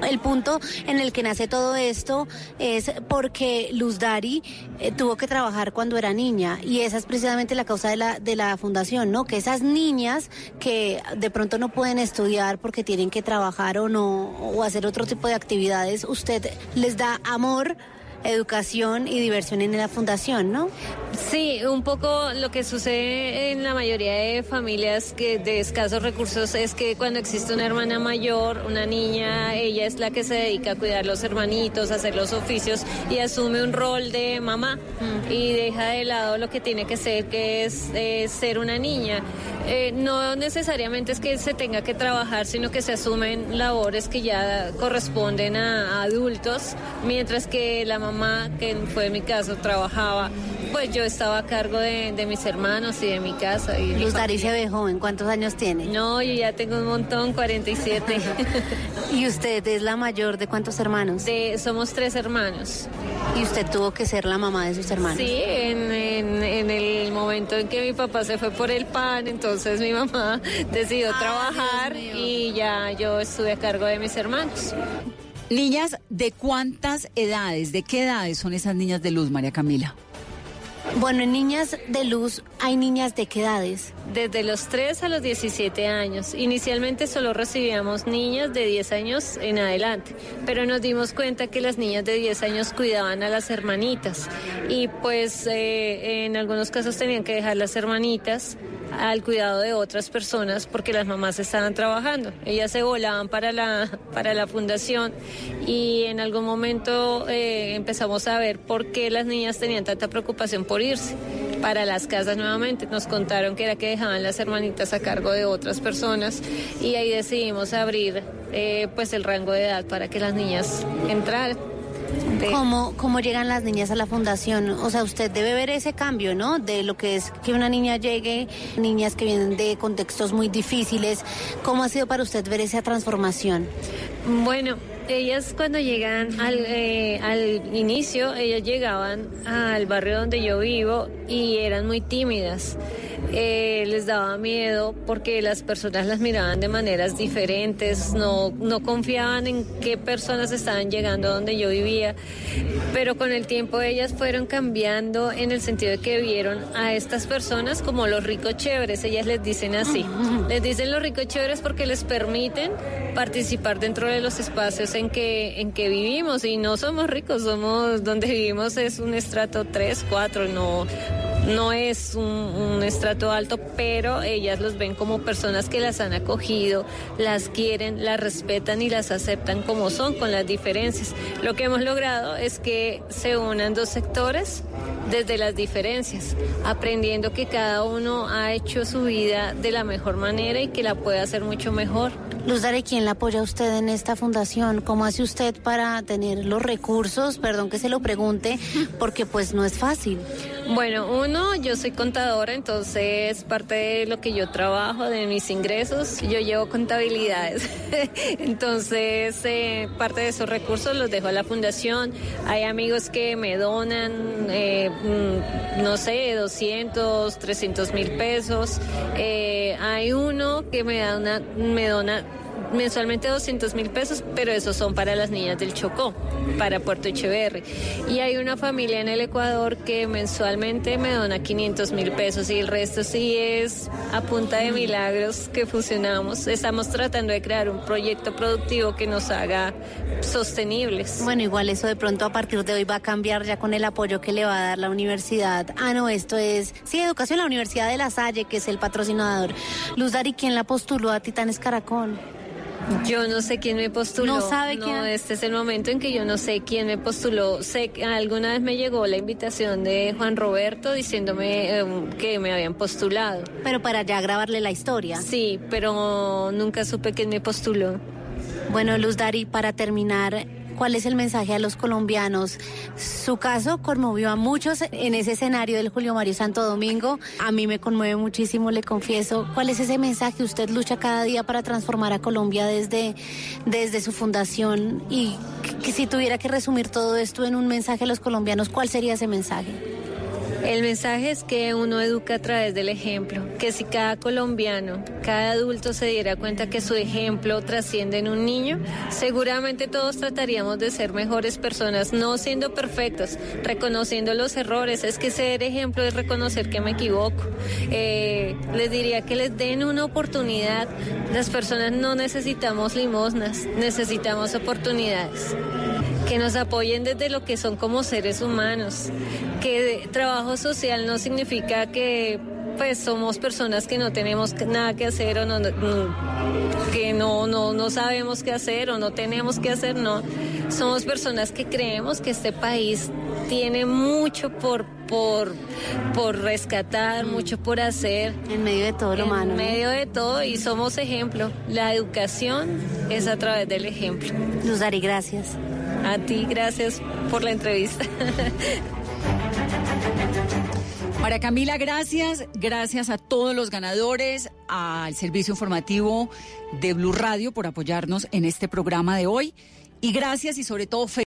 Speaker 14: El punto en el que nace todo esto es porque Luz Dari eh, tuvo que trabajar cuando era niña y esa es precisamente la causa de la, de la fundación, ¿no? Que esas niñas que de pronto no pueden estudiar porque tienen que trabajar o no, o hacer otro tipo de actividades, usted les da amor, educación y diversión en la fundación, ¿no?
Speaker 23: Sí, un poco lo que sucede en la mayoría de familias que de escasos recursos es que cuando existe una hermana mayor, una niña, ella es la que se dedica a cuidar los hermanitos, a hacer los oficios y asume un rol de mamá y deja de lado lo que tiene que ser, que es eh, ser una niña. Eh, no necesariamente es que se tenga que trabajar, sino que se asumen labores que ya corresponden a, a adultos, mientras que la mamá, que fue mi caso, trabajaba, pues yo estaba a cargo de, de mis hermanos y de mi casa. Y
Speaker 14: Luz Dari se ve joven, ¿cuántos años tiene?
Speaker 23: No, yo ya tengo un montón, 47.
Speaker 14: ¿Y usted es la mayor de cuántos hermanos?
Speaker 23: De, somos tres hermanos.
Speaker 14: ¿Y usted tuvo que ser la mamá de sus hermanos?
Speaker 23: Sí, en, en- en el momento en que mi papá se fue por el pan, entonces mi mamá decidió trabajar y ya yo estuve a cargo de mis hermanos.
Speaker 9: Niñas, ¿de cuántas edades, de qué edades son esas niñas de luz, María Camila?
Speaker 14: Bueno, en Niñas de Luz hay niñas de qué edades?
Speaker 23: Desde los 3 a los 17 años. Inicialmente solo recibíamos niñas de 10 años en adelante, pero nos dimos cuenta que las niñas de 10 años cuidaban a las hermanitas y pues eh, en algunos casos tenían que dejar las hermanitas al cuidado de otras personas porque las mamás estaban trabajando. Ellas se volaban para la, para la fundación y en algún momento eh, empezamos a ver por qué las niñas tenían tanta preocupación por irse para las casas nuevamente. Nos contaron que era que dejaban las hermanitas a cargo de otras personas y ahí decidimos abrir eh, pues el rango de edad para que las niñas entraran. De-
Speaker 14: ¿Cómo, ¿Cómo llegan las niñas a la fundación? O sea, usted debe ver ese cambio, ¿no? De lo que es que una niña llegue, niñas que vienen de contextos muy difíciles. ¿Cómo ha sido para usted ver esa transformación?
Speaker 23: Bueno, ellas cuando llegan al, eh, al inicio, ellas llegaban al barrio donde yo vivo y eran muy tímidas. Eh, les daba miedo porque las personas las miraban de maneras diferentes, no, no confiaban en qué personas estaban llegando a donde yo vivía, pero con el tiempo ellas fueron cambiando en el sentido de que vieron a estas personas como los ricos chéveres, ellas les dicen así, les dicen los ricos chéveres porque les permiten participar dentro de los espacios en que, en que vivimos. Y no somos ricos, somos donde vivimos es un estrato 3, 4, no, no es un, un estrato alto, pero ellas los ven como personas que las han acogido, las quieren, las respetan y las aceptan como son, con las diferencias. Lo que hemos logrado es que se unan dos sectores desde las diferencias, aprendiendo que cada uno ha hecho su vida de la mejor manera y que la puede hacer mucho mejor.
Speaker 14: Luz Dare, ¿quién la apoya a usted en esta fundación? ¿Cómo hace usted para tener los recursos? Perdón que se lo pregunte, porque pues no es fácil.
Speaker 23: Bueno, uno, yo soy contadora, entonces parte de lo que yo trabajo, de mis ingresos, yo llevo contabilidades. entonces, eh, parte de esos recursos los dejo a la fundación. Hay amigos que me donan, eh, no sé, 200, 300 mil pesos. Eh, hay uno que me, da una, me dona mensualmente 200 mil pesos, pero esos son para las niñas del Chocó, para Puerto Echeverri. Y hay una familia en el Ecuador que mensualmente me dona 500 mil pesos y el resto sí es a punta de milagros que funcionamos. Estamos tratando de crear un proyecto productivo que nos haga sostenibles.
Speaker 14: Bueno, igual eso de pronto a partir de hoy va a cambiar ya con el apoyo que le va a dar la universidad. Ah, no, esto es, sí, educación, la Universidad de La Salle, que es el patrocinador. Luz Dari, ¿quién la postuló a Titanes Caracol?
Speaker 23: Yo no sé quién me postuló.
Speaker 14: No sabe quién.
Speaker 23: este es el momento en que yo no sé quién me postuló. Sé que alguna vez me llegó la invitación de Juan Roberto diciéndome eh, que me habían postulado.
Speaker 14: Pero para ya grabarle la historia.
Speaker 23: Sí, pero nunca supe quién me postuló.
Speaker 14: Bueno, Luz Dari, para terminar, ¿cuál es el mensaje a los colombianos? Su caso conmovió a muchos en ese escenario del Julio Mario Santo Domingo. A mí me conmueve muchísimo, le confieso. ¿Cuál es ese mensaje? Usted lucha cada día para transformar a Colombia desde, desde su fundación y que si tuviera que resumir todo esto en un mensaje a los colombianos, ¿cuál sería ese mensaje?
Speaker 23: El mensaje es que uno educa a través del ejemplo, que si cada colombiano, cada adulto se diera cuenta que su ejemplo trasciende en un niño, seguramente todos trataríamos de ser mejores personas, no siendo perfectos, reconociendo los errores. Es que ser ejemplo es reconocer que me equivoco. Eh, les diría que les den una oportunidad. Las personas no necesitamos limosnas, necesitamos oportunidades que nos apoyen desde lo que son como seres humanos, que trabajo social no significa que pues somos personas que no tenemos nada que hacer o no, que no, no, no sabemos qué hacer o no tenemos que hacer, no. Somos personas que creemos que este país tiene mucho por, por, por rescatar, mucho por hacer.
Speaker 14: En medio de todo lo
Speaker 23: en
Speaker 14: malo.
Speaker 23: En medio de todo y somos ejemplo. La educación es a través del ejemplo.
Speaker 14: Luz Dari, gracias.
Speaker 23: A ti, gracias por la entrevista.
Speaker 9: María Camila, gracias. Gracias a todos los ganadores, al servicio informativo de Blue Radio por apoyarnos en este programa de hoy. Y gracias y sobre todo